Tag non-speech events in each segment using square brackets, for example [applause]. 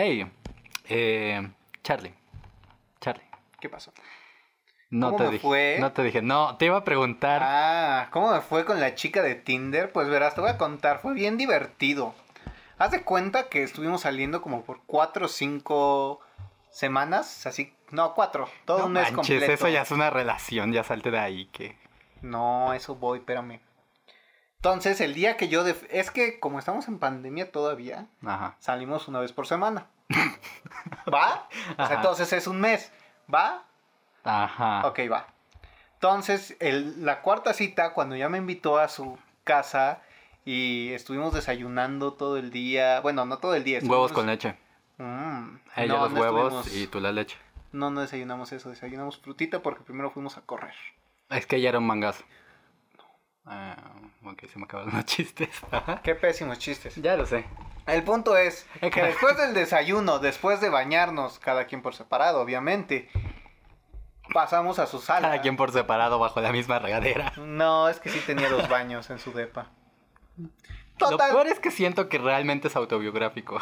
Hey, eh, Charlie. Charlie. ¿Qué pasó? No ¿Cómo te me dije. fue? No te dije. No, te iba a preguntar. Ah, ¿cómo me fue con la chica de Tinder? Pues verás, te voy a contar, fue bien divertido. Haz de cuenta que estuvimos saliendo como por cuatro o cinco semanas, así, no, cuatro, todo no un mes manches, completo. eso ya es una relación, ya salte de ahí que. No, eso voy, espérame. Entonces, el día que yo... def- Es que como estamos en pandemia todavía, Ajá. salimos una vez por semana. [laughs] ¿Va? O sea, Ajá. entonces es un mes. ¿Va? Ajá. Ok, va. Entonces, el- la cuarta cita, cuando ya me invitó a su casa y estuvimos desayunando todo el día, bueno, no todo el día. Huevos con leche. Mm, Ella no, los no huevos estuvimos- y tú la leche. No, no desayunamos eso, desayunamos frutita porque primero fuimos a correr. Es que ya era un mangazo. Ah, ok, se me acabaron los [laughs] chistes. Qué pésimos chistes. ya lo sé. El punto es que después del desayuno, después de bañarnos, cada quien por separado, obviamente, pasamos a su sala. Cada quien por separado bajo la misma regadera. No, es que sí tenía dos baños en su depa. Lo Total, peor es que siento que realmente es autobiográfico.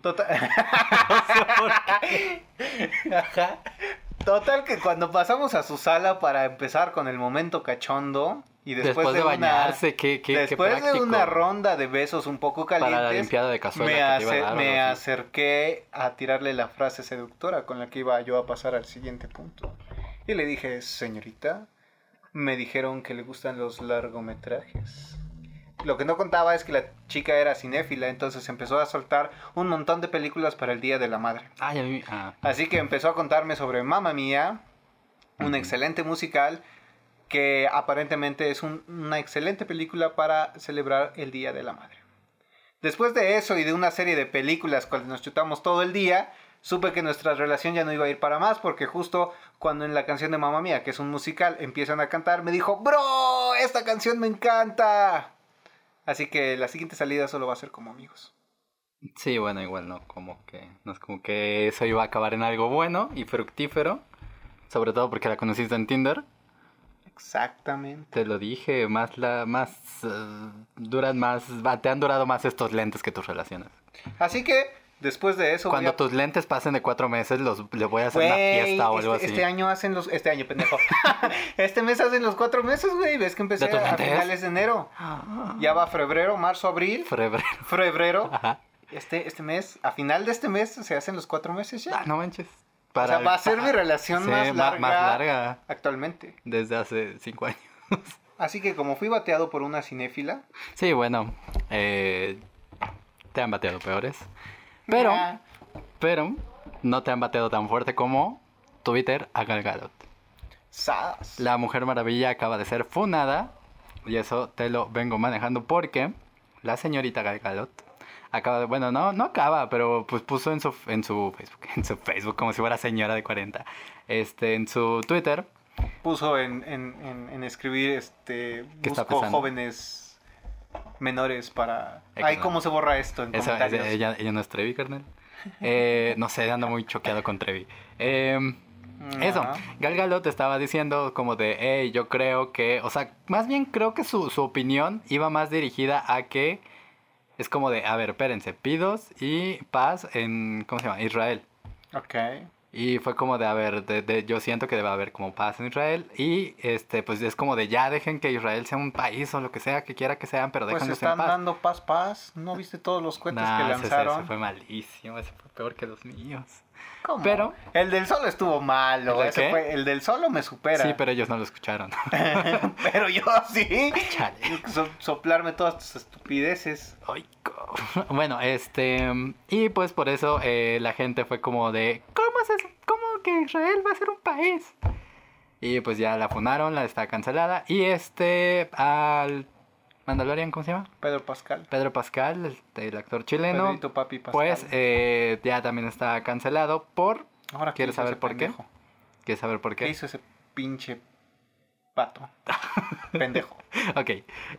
total. [laughs] Total que cuando pasamos a su sala para empezar con el momento cachondo y después, Después, de, una- bañarse, qué, qué después de una ronda de besos un poco Para calientes, la limpiada de cazuela me, a dar acerqué a tirarle la frase seductora con la que iba yo a pasar al siguiente punto. Y le dije, señorita, me dijeron que le gustan los largometrajes. Lo que no contaba es que la chica era cinéfila, entonces empezó a soltar un montón de películas para el Día de la Madre. Ay, a mí. Ah, Así que empezó a contarme sobre Mamma Mía, un excelente musical que aparentemente es un- una excelente película para celebrar el Día de la Madre. Después de eso y de una serie de películas cuales nos chutamos todo el día, supe que nuestra relación ya no iba a ir para más porque justo cuando en la canción de Mamma Mía, que es un musical, empiezan a cantar, me dijo, bro, esta canción me encanta. Así que la siguiente salida solo va a ser como amigos. sí, bueno, igual no, como que. No es como que eso iba a acabar en algo bueno y fructífero. Sobre todo porque la conociste en Tinder. Exactamente. Te lo dije, más la. más. eh, duran más. te han durado más estos lentes que tus relaciones. Así que después de eso... Cuando a- tus lentes pasen de cuatro meses, los, le voy a hacer una fiesta o este, algo así. este año hacen los... Este año, pendejo. [laughs] [laughs] este mes hacen los cuatro meses, güey. ¿Ves que empecé ¿De tus a finales de enero? Ya va febrero, marzo, abril. Febrero. Febrero. Ajá. Este, este mes, a final de este mes se hacen los cuatro meses ya. Ah, no manches. O sea, va a ser mi relación Sí, más, larga más larga. actualmente. Desde hace cinco años. [laughs] Así que como fui bateado por una cinéfila... Sí, bueno. eh, te han bateado peores. Pero, pero, no te han bateado tan fuerte como Twitter a Gal Gadot. sas. La Mujer Maravilla acaba de ser funada. Y eso te lo vengo manejando porque la señorita Gal Gadot acaba de... Bueno, no, no acaba, pero pues puso en su, en su Facebook, [laughs] en su Facebook como si fuera señora de 40. Este, en su Twitter. Puso en, en, en, en escribir, este... ¿Qué está Busco jóvenes menores para... Ay. ¿cómo se borra esto en Esa- comentarios? ella, ella no es Trevi, carnal. Eh, no sé, ando muy choqueado con Trevi. Em, Eso. Gal Gadot estaba diciendo como de, hey, yo creo que, o sea, más bien creo que su, su opinión iba más dirigida a que es como de, a ver, espérense, pidos y paz en, ¿cómo se llama? Israel. Ok. Y fue como de, a ver, de, de- yo siento que debe haber como paz en Israel y, este, pues es como de, ya dejen que Israel sea un país o lo que sea que quiera que sean, pero Pues déjenlos en están paz. dando paz, paz. ¿No viste todos los cuentos Nah, que lanzaron? ese fue malísimo, ese fue peor que los míos. ¿Cómo? Pero- El del solo estuvo malo. ¿El de fue- el del solo me supera. Sí, pero ellos no lo escucharon. [laughs] pero yo sí. Chale. So- soplarme todas tus estupideces. Ay, [laughs] Bueno, este. Y pues por eso eh, la gente fue como de. ¿Cómo es eso? ¿Cómo que Israel va a ser un país? Y pues ya la funaron, la está cancelada. Y este. Al. Mandalorian, ¿cómo se llama? Pedro Pascal. Pedro Pascal, el, el actor chileno. Pedrito Papi Pascal. Pues eh, ya también está cancelado por. Ahora, ¿qué ¿quieres saber por qué? pendejo? ¿Quieres saber por ¿Qué qué? hizo ese pinche pato? [laughs] Pendejo. Ok.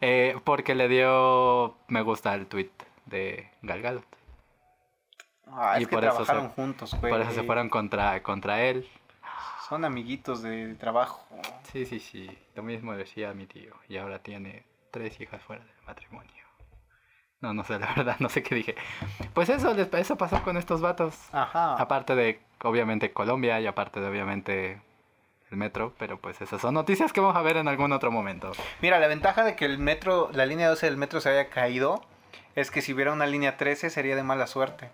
eh, porque le dio me gusta al tweet de Gal Gadot. Ah, Y es que por eso trabajaron se- juntos, güey. Por eso se fueron contra, contra él. Son amiguitos de trabajo. Sí, sí, sí. Lo mismo decía mi tío. Y ahora tiene tres hijas fuera del matrimonio. No, no sé, la [laughs] verdad, no sé qué dije. Pues eso, eso pasó con estos vatos. Ajá. Aparte de, obviamente, Colombia y aparte de, obviamente, el metro. Pero pues esas son noticias que vamos a ver en algún otro momento. Mira, la ventaja de que el metro, la línea 12 del metro se haya caído es que si hubiera una línea 13 sería de mala suerte.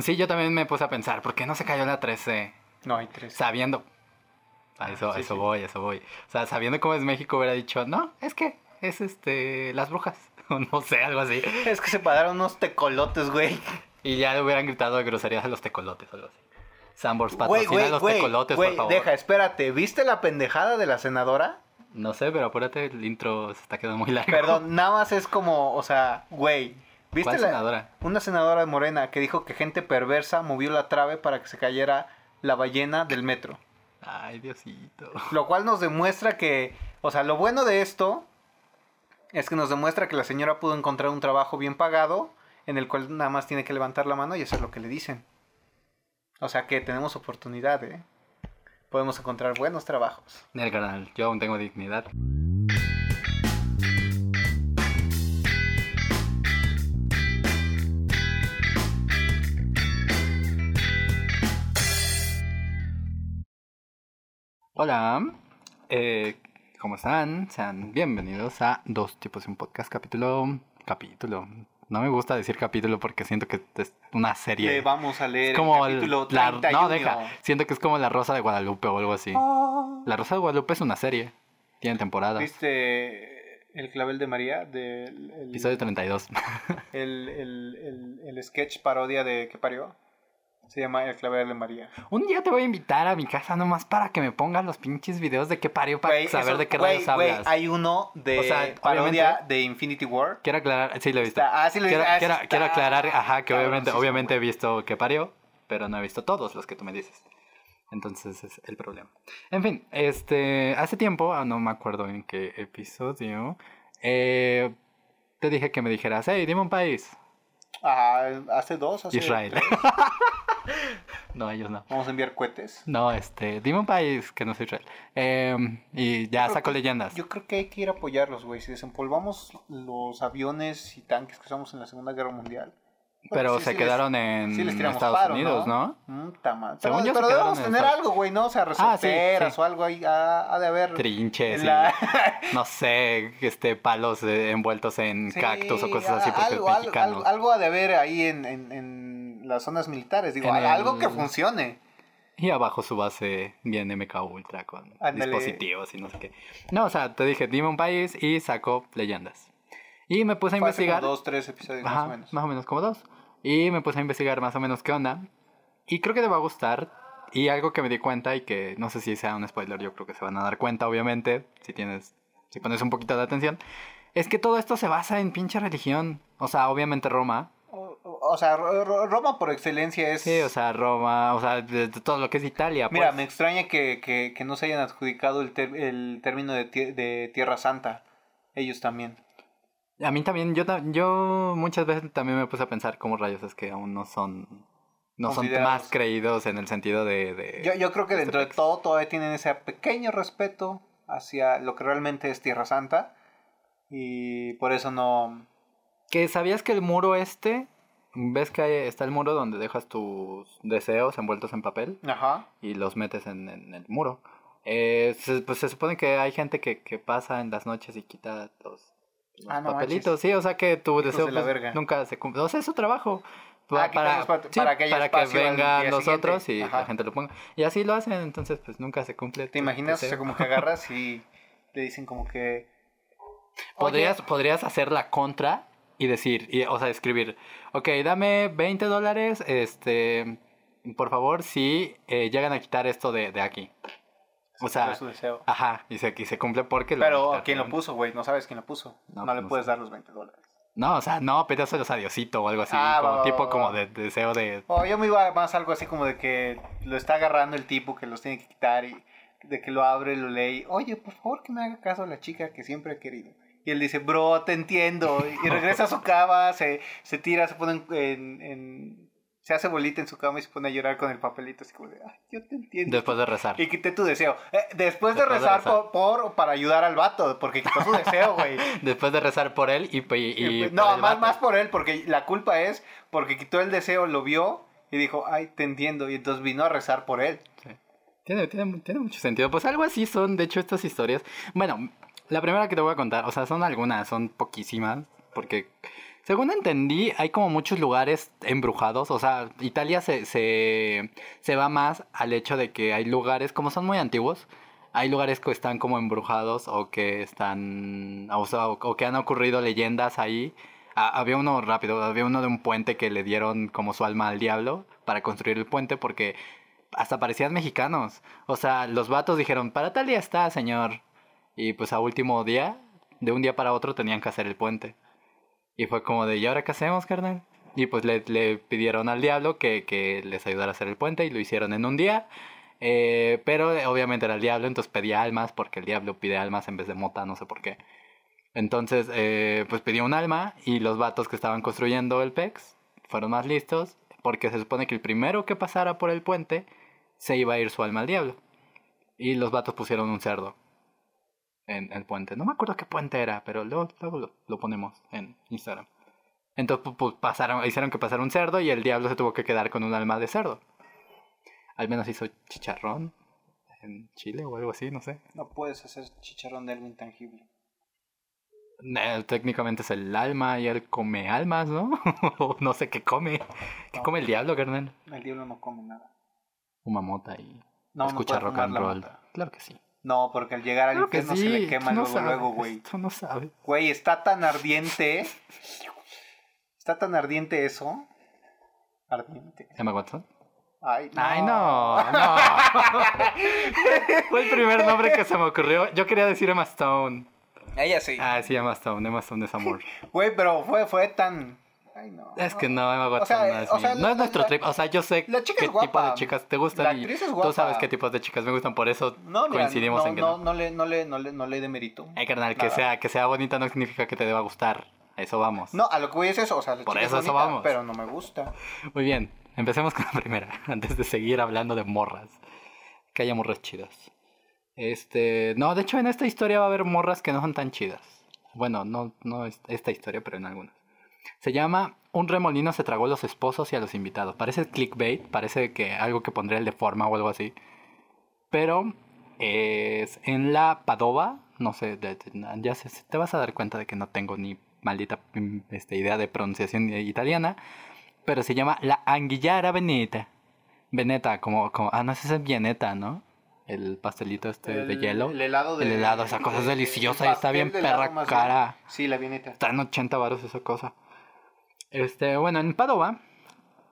Sí, yo también me puse a pensar, ¿por qué no se cayó la 13? No hay 13. Sabiendo. A eso, a Sí, eso sí. voy, eso voy. O sea, sabiendo cómo es México, hubiera dicho, no, es que es este, las brujas. [laughs] O no sé, algo así. Es que se pagaron unos tecolotes, güey. Y ya le hubieran gritado de groserías a los tecolotes o algo así. Sambors patrocina güey, los güey, tecolotes, güey, por favor. deja, espérate. ¿Viste la pendejada de la senadora? No sé, pero apúrate, el intro se está quedando muy largo. Perdón, [laughs] nada más es como, o sea, güey. ¿Viste ¿Cuál la, senadora? Una senadora de Morena que dijo que gente perversa movió la trave para que se cayera la ballena del metro. Ay, Diosito. Lo cual nos demuestra que, o sea, lo bueno de esto es que nos demuestra que la señora pudo encontrar un trabajo bien pagado en el cual nada más tiene que levantar la mano y hacer lo que le dicen. O sea que tenemos oportunidad, ¿eh? Podemos encontrar buenos trabajos. El canal, yo aún tengo dignidad. Hola, eh, ¿cómo están? Sean bienvenidos a Dos Tipos de un Podcast, capítulo... Capítulo. No me gusta decir capítulo porque siento que es una serie. Le vamos a leer es como el capítulo la- 31. no, deja. Siento que es como La Rosa de Guadalupe o algo así. La Rosa de Guadalupe es una serie. Tiene temporadas. ¿Viste el clavel de María? Del, el, Episodio 32. [laughs] el, el, el, el sketch parodia de ¿Qué parió? Se llama El clavel de María. Un día te voy a invitar a mi casa nomás para que me pongas los pinches videos de qué parió para saber eso- de qué güey, rayos hablas. hay uno de O sea, parodia obviamente- de Infinity War. Quiero aclarar, sí lo he visto. Está- ah, sí lo quiero, viste, ah, quiero- quiero aclarar, ajá, que obviamente, obviamente he visto que parió, pero no he visto todos los que tú me dices. Entonces es el problema. En fin, este, hace tiempo, ah, no me acuerdo en qué episodio, eh, te dije que me dijeras, hey, dime un país. Ah, hace dos, hace Israel. [laughs] no, ellos no. Vamos a enviar cohetes. No, este, dime un país que no sea Israel. Em, y ya saco que- leyendas. Yo creo que hay que ir a apoyarlos, güey. Si desempolvamos los aviones y tanques que usamos en la Segunda Guerra Mundial. Pero sí, se sí les- quedaron en sí les tiramos Estados paro, Unidos, ¿no? Mm, madre. Según pero yo pero debemos en tener Estados- algo, güey, ¿no? O sea, Ah, resorteras o algo ahí. Ha, ha de haber. Trinches en y, la- [laughs] no sé, este, palos envueltos en cactus o cosas así porque algo, es mexicano. algo, algo ha de haber ahí en, en, en las zonas militares. Digo, En algo el- que funcione. Y abajo su base viene MK Ultra con dispositivos y no sé qué. No, o sea, te dije, dime un país y saco leyendas. Y me puse a hace como investigar. dos, tres episodios Ajá, más o menos. como dos. Y me puse a investigar más o menos qué onda. Y creo que te va a gustar. Y algo que me di cuenta y que no sé si sea un spoiler, yo creo que se van a dar cuenta, obviamente, si tienes, si pones un poquito de atención, es que todo esto se basa en pinche religión. O sea, obviamente Roma. O, o- o sea, Ro- Ro- Roma por excelencia es... Sí, o sea, Roma, o sea, de, todo lo que es Italia. Mira, pues. me extraña que, que, que no se hayan adjudicado el, ter- el término de, de Tierra Santa. Ellos también. A mí también, yo, yo muchas veces también me puse a pensar cómo rayos es que aún no son, no son más creídos en el sentido de... de- Yo, yo creo que este dentro de todo todavía tienen ese pequeño respeto hacia lo que realmente es Tierra Santa. Y por eso no... Que sabías que el muro este, ves que hay- está el muro donde dejas tus deseos envueltos en papel Ajá. y los metes en, en el muro. Eh, se, pues se supone que hay gente que, que pasa en las noches y quita los, los Ah, no papelitos. Sí, o sea que tu deseo de pues, nunca se cumple. O sea, es su trabajo. Ah, para- sí, para que vengan los siguiente. otros y Ajá. la gente lo ponga. Y así lo hacen, entonces pues nunca se cumple. ¿Te imaginas? O sea, como que agarras y le dicen como que... Podrías, Oye, podrías hacer la contra y decir, y, o sea, escribir, ok, dame 20 dólares, este, por favor, si eh, llegan a quitar esto de, de aquí. O sea, su deseo. ajá, y se, y se cumple porque Pero ¿quién lo puso, güey? No sabes quién lo puso. No, No, pues le no puedes sé. dar los 20 dólares. No, o sea, no, pídaselos a Diosito o algo así, Ah, como va, va, tipo va, como de, de deseo de... O yo me iba más algo así como de que lo está agarrando el tipo que los tiene que quitar y de que lo abre, lo lee. Oye, por favor que me haga caso a la chica que siempre he querido. Y él dice, bro, te entiendo. Y regresa a su cama, se, se tira, se pone en, en, en- se hace bolita en su cama y se pone a llorar con el papelito, así como de, ay, yo te entiendo. Después de rezar. Y quité tu deseo. Eh, después, de Después de rezar, rezar. Por, por- para ayudar al vato, porque quitó su deseo, güey. [laughs] Después de rezar por él y, y- y por no, más, más por él, porque la culpa es porque quitó el deseo, lo vio y dijo, ay, te entiendo. Y entonces vino a rezar por él. Tiene, tiene, tiene mucho sentido. Pues algo así son, de hecho, estas historias. Bueno, la primera que te voy a contar, o sea, son algunas, son poquísimas, porque según entendí, hay como muchos lugares embrujados. O sea, Italia se, se, se va más al hecho de que hay lugares, como son muy antiguos, hay lugares que están como embrujados o que están, o, o que han ocurrido leyendas ahí. Ah, había uno rápido, había uno de un puente que le dieron como su alma al diablo para construir el puente porque hasta parecían mexicanos. O sea, los vatos dijeron, para tal día está, señor. Y pues a último día, de un día para otro, tenían que hacer el puente. Y fue como de, ¿y ahora qué hacemos, carnal? Y pues le, le pidieron al diablo que, que les ayudara a hacer el puente y lo hicieron en un día. Eh, pero eh, obviamente era el diablo, entonces pedía almas porque el diablo pide almas en vez de mota, no sé por qué. Entonces, eh, pues pidió un alma y los vatos que estaban construyendo el PEX fueron más listos porque se supone que el primero que pasara por el puente se iba a ir su alma al diablo. Y los vatos pusieron un cerdo en el puente. No me acuerdo qué puente era, pero luego, luego lo, lo ponemos en Instagram. Entonces pasaron, hicieron que pasara un cerdo y el diablo se tuvo que quedar con un alma de cerdo. Al menos hizo chicharrón en Chile o algo así, no sé. No puedes hacer chicharrón de algo intangible. Eh, técnicamente es el alma y él come almas, ¿no? [laughs] no sé qué come. ¿Qué No. come el diablo, carnal? El diablo no come nada. Fuma mota y No, escucha rock and roll. Claro que sí. No, porque al llegar al Claro que infierno se le quema no luego, sabes, luego, güey. Tú no sabes. Güey, está tan ardiente. Está tan ardiente eso. Ardiente. ¿Emma Watson? Ay, no. Ay, no, no. Fue el primer nombre que se me ocurrió. Yo quería decir Emma Stone. Ella sí. Ah, sí, Emma Stone. Emma Stone es amor. [laughs] Güey, pero fue, fue tan. Ay, no. Es que no, Emma Watson sea, no es, o mi- sea, no es nuestro la- trip. O sea, yo sé qué es tipo guapa. de chicas te gustan y tú guapa. sabes qué tipos de chicas me gustan. Por eso No, coincidimos no, en que no, no. le, no le, no le, no le demerito. Ay, carnal, que sea, que sea bonita no significa que te deba gustar. A eso vamos. No, a lo que voy es eso, o sea, la Por chica eso, es eso vamos. pero no me gusta. Muy bien, empecemos con la primera, [laughs] antes de seguir hablando de morras. Que haya morras chidas. Este, no, de hecho en esta historia va a haber morras que no son tan chidas. Bueno, no, no es- esta historia, pero en algunas. Se llama Un remolino se tragó a los esposos y a los invitados. Parece clickbait, parece que algo que pondría el de forma o algo así. Pero es en la Padova, no sé, ya te vas a dar cuenta de que no tengo ni maldita mm, este, idea de pronunciación italiana, pero se llama la Anguillara Veneta. Veneta, como, como ah, no, ese es Vieneta, ¿no? El pastelito este de El- hielo. El helado de. El helado, esa cosa es de- deliciosa el y está bien perra cara. Sí, la vieneta. Está en 80 baros esa cosa. Este, bueno, en Padova,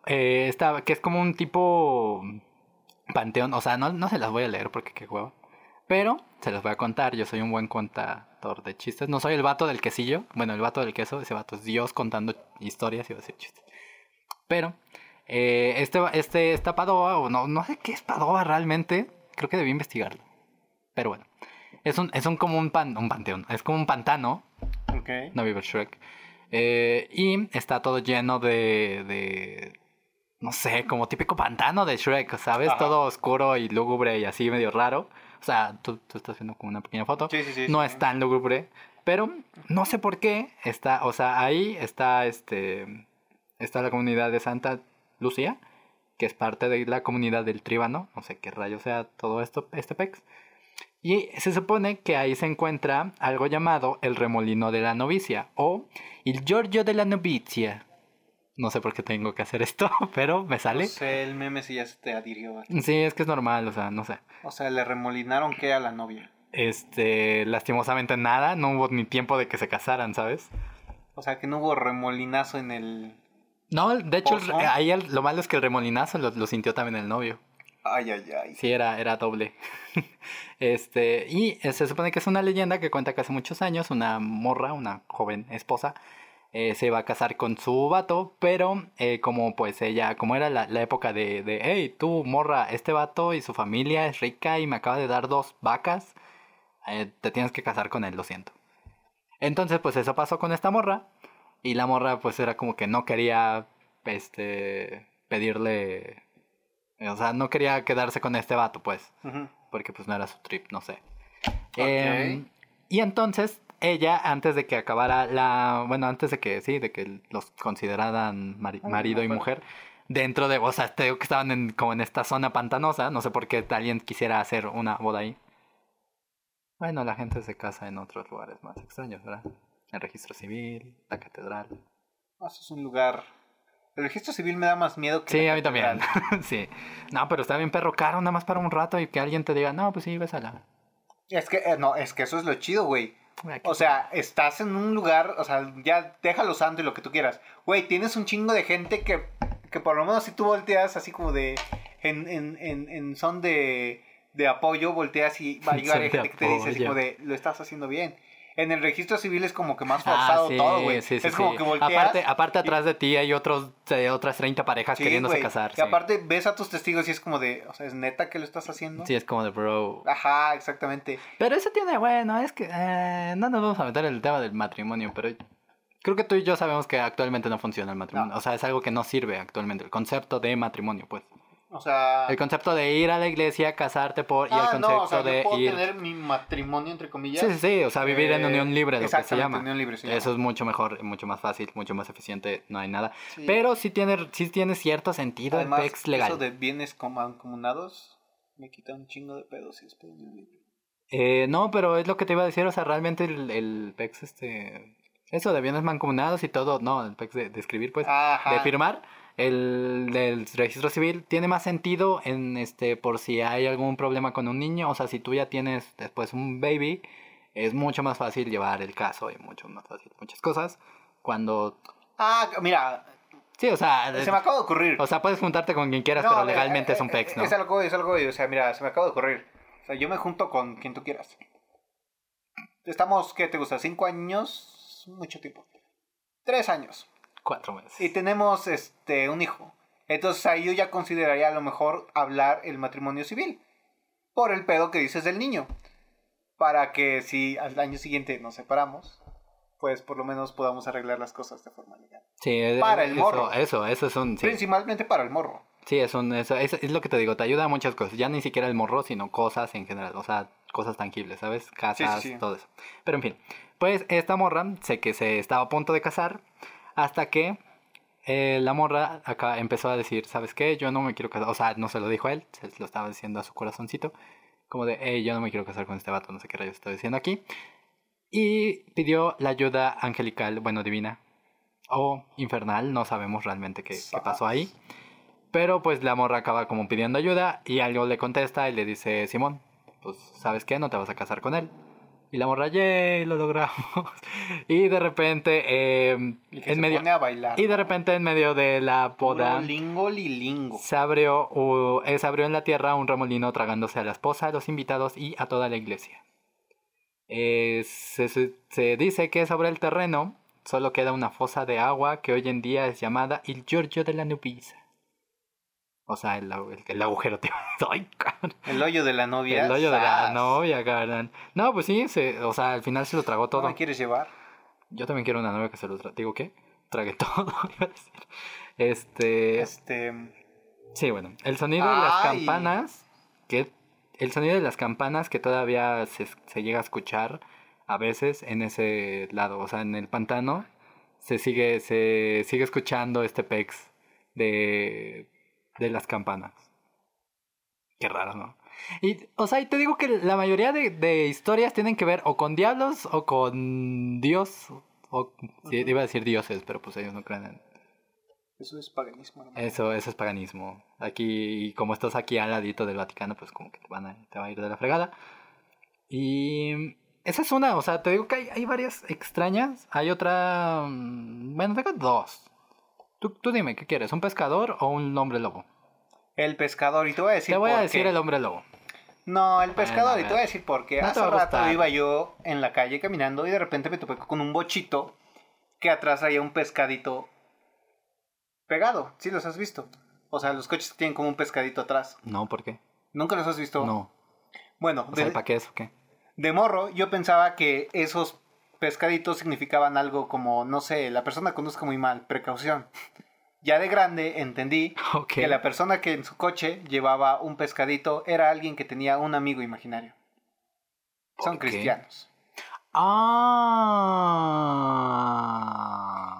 eh, está, que es como un tipo panteón, o sea, no, no se las voy a leer porque qué huevo. Pero se las voy a contar, yo soy un buen contador de chistes. No soy el vato del quesillo, bueno, el vato del queso, ese vato es Dios contando historias y va a decir chistes. Pero, eh, este, este, esta Padova, o no, no sé qué es Padova realmente, creo que debí investigarlo. Pero bueno, es un, es un como un, pan, un panteón, es como un pantano Ok. no vive Shrek. Eh, y está todo lleno de, de. No sé, como típico pantano de Shrek, ¿sabes? Ajá. Todo oscuro y lúgubre y así medio raro. O sea, tú, tú estás viendo como una pequeña foto. Sí, sí, sí. no es tan lúgubre, pero no sé por qué está. O sea, ahí está este. Está la comunidad de Santa Lucía, que es parte de la comunidad del Tríbano. No sé qué rayo sea todo esto, este pex. Y se supone que ahí se encuentra algo llamado el remolino de la novicia o el Giorgio de la novicia. No sé por qué tengo que hacer esto, [laughs] pero me No sale. sé, el meme sí ya se te adhirió. Sí, es que es normal, o sea, no sé. O sea, le remolinaron que a la novia. Este, lastimosamente nada, no hubo ni tiempo de que se casaran, ¿sabes? O sea, que no hubo remolinazo en el. No, de hecho, el- ahí el- lo malo es que el remolinazo lo, lo sintió también el novio. Ay, ay, ay. Sí, era, era doble. [laughs] este, y eh, se supone que es una leyenda que cuenta que hace muchos años una morra, una joven esposa, eh, se iba a casar con su vato, pero eh, como pues ella, como era la, época de, de, hey, tú morra, este vato y su familia es rica y me acaba de dar dos vacas, te tienes que casar con él, lo siento. Entonces pues eso pasó con esta morra y la morra pues era como que no quería, este, pedirle... O sea, no quería quedarse con este vato, pues. Ujú. Porque pues no era su trip, no sé. Ok. Em, y entonces ella, antes de que acabara la... Bueno, antes de que, sí, de que los consideraran mari- Una marido y mujer. mujer, dentro de... O sea, te digo que estaban en, como en esta zona pantanosa, no sé por qué alguien quisiera hacer una boda ahí. Bueno, la gente se casa en otros lugares más extraños, ¿verdad? El registro civil, la catedral. Eso es un lugar. El registro civil me da más miedo que. Sí, la a mí también. [laughs] sí. No, pero está bien perro caro, nada más para un rato y que alguien te diga, no, pues sí, bésala. Es que, eh, no, es que eso es lo chido, güey. Aquí O sea, estás en un lugar, o sea, ya déjalo santo y lo que tú quieras. Güey, tienes un chingo de gente que, que por lo menos si tú volteas así como de. En, en, en, en son de, de apoyo, volteas y va a [laughs] llegar gente que te dice así como de. Lo estás haciendo bien. En el registro civil es como que más Ah, forzado sí, todo, güey. sí, sí, es como que volteas. Aparte, aparte atrás de ti hay otros, eh, otras 30 parejas queriéndose güey, casar. Y aparte ves a tus testigos y es como de. O sea, ¿es neta que lo estás haciendo? Sí, es como de bro. Ajá, exactamente. Pero eso tiene, bueno, es que eh, no nos vamos a meter en el tema del matrimonio, pero creo que tú y yo sabemos que actualmente no funciona el matrimonio. No. O sea, es algo que no sirve actualmente. El concepto de matrimonio, pues. O sea. El concepto de ir a la iglesia, casarte por, y el ah, concepto no, o sea, de yo puedo ir. tener mi matrimonio, entre comillas. Sí, sí, sí, o sea, vivir en Eh, unión libre, lo que se llama. unión libre. Eso es mucho mejor, mucho más fácil, mucho más eficiente, no hay nada. Sí. Pero sí tiene, sí tiene cierto sentido Además, el PEX legal. eso de bienes com- mancomunados me quita un chingo de pedos y es unión libre. Eh, no, pero es lo que te iba a decir, o sea, realmente el, el PEX, este... Eso de bienes mancomunados y todo, no, el PEX de, de escribir, pues, Ajá. de firmar, el del registro civil tiene más sentido en, este, por si hay algún problema con un niño, o sea, si tú ya tienes después un baby, es mucho más fácil llevar el caso y mucho más fácil muchas cosas. Cuando... Ah, mira, Sí, o sea... se me acaba de ocurrir. O sea, puedes juntarte con quien quieras, No, pero eh, legalmente eh, es un PEX, eh, ¿no? Es algo, es algo, o sea, mira, se me acaba de ocurrir. O sea, yo me junto con quien tú quieras. Estamos, ¿qué te gusta? ¿Cinco años? Mucho tiempo. Tres años. Cuatro meses. Y tenemos este un hijo. Entonces ahí yo ya consideraría a lo mejor hablar el matrimonio civil. Por el pedo que dices del niño. Para que si al año siguiente nos separamos, pues por lo menos podamos arreglar las cosas de forma legal. Sí, eh, Para el eso, morro. Eso, eso es un... Sí, Principalmente para el morro. sí es, un, eso, es, es lo que te digo, te ayuda a muchas cosas. Ya ni siquiera el morro, sino cosas en general. O sea, cosas tangibles, ¿sabes? Casas, sí. todo eso. Pero en fin, pues esta morra, sé que se estaba a punto de casar, hasta que eh, la morra acá empezó a decir, ¿sabes qué? Yo no me quiero casar. O sea, no se lo dijo a él, se lo estaba diciendo a su corazoncito. Como de, hey, yo no me quiero casar con este vato, no sé qué rayos estoy diciendo aquí. Y pidió la ayuda angelical, bueno, divina. O infernal, no sabemos realmente qué, qué pasó ahí. Pero pues la morra acaba como pidiendo ayuda y algo le contesta y le dice, Simón, pues sabes qué, no te vas a casar con él. Y la morra, yay, lo logramos. [laughs] y de repente, eh, Y que en se medio... pone a bailar. Y de repente en medio de la boda Puro lingo lilingo. se abrió, u- eh, se abrió en la tierra un remolino tragándose a la esposa, a los invitados y a toda la iglesia. Eh, se, se- se dice que sobre el terreno solo queda una fosa de agua que hoy en día es llamada el Giorgio de la Nubisa. O sea, el, el- el agujero, tío. [laughs] Ay, cabrón. El hoyo de la novia. El hoyo de la novia, cabrón. No, pues sí, se- o sea, al final se lo tragó ¿No todo. me quieres llevar? Yo también quiero una novia que se lo trague. Digo, ¿qué? Trague [laughs] todo, iba a decir. Este... Este. Sí, bueno, el sonido de las campanas, que el sonido de las campanas que todavía se, se llega a escuchar a veces en ese lado, o sea, en el pantano, se sigue, se sigue escuchando este pex de, de las campanas. Qué raro, ¿no? Y, o sea, y te digo que la mayoría de, de historias tienen que ver o con diablos o con Dios, o sí, iba a decir dioses, pero pues ellos no creen en, Eso es paganismo. hermano. eso, eso es paganismo. Aquí, como estás aquí al ladito del Vaticano, pues como que te, van a, te va a ir de la fregada. Y esa es una, o sea, te digo que hay, hay varias extrañas. Hay otra, mm, bueno, tengo dos. Tú, tú dime, ¿qué quieres? ¿Un pescador o un hombre lobo? El pescador, y te voy a decir. te voy a decir qué. el hombre lobo. No, el pescador, Bueno, y te voy a decir por qué. No Hace rato gustar. iba yo en la calle caminando y de repente me topé con un bochito que atrás traía un pescadito pegado. ¿Sí los has visto? O sea, los coches tienen como un pescadito atrás. No, ¿por qué? ¿Nunca los has visto? No. Bueno, O sea, de, ¿para qué qué? de morro yo pensaba que esos pescaditos significaban algo como, no sé, la persona conduzca muy mal, precaución. Ya de grande entendí que la persona que en su coche llevaba un pescadito era alguien que tenía un amigo imaginario. Son cristianos. Ah.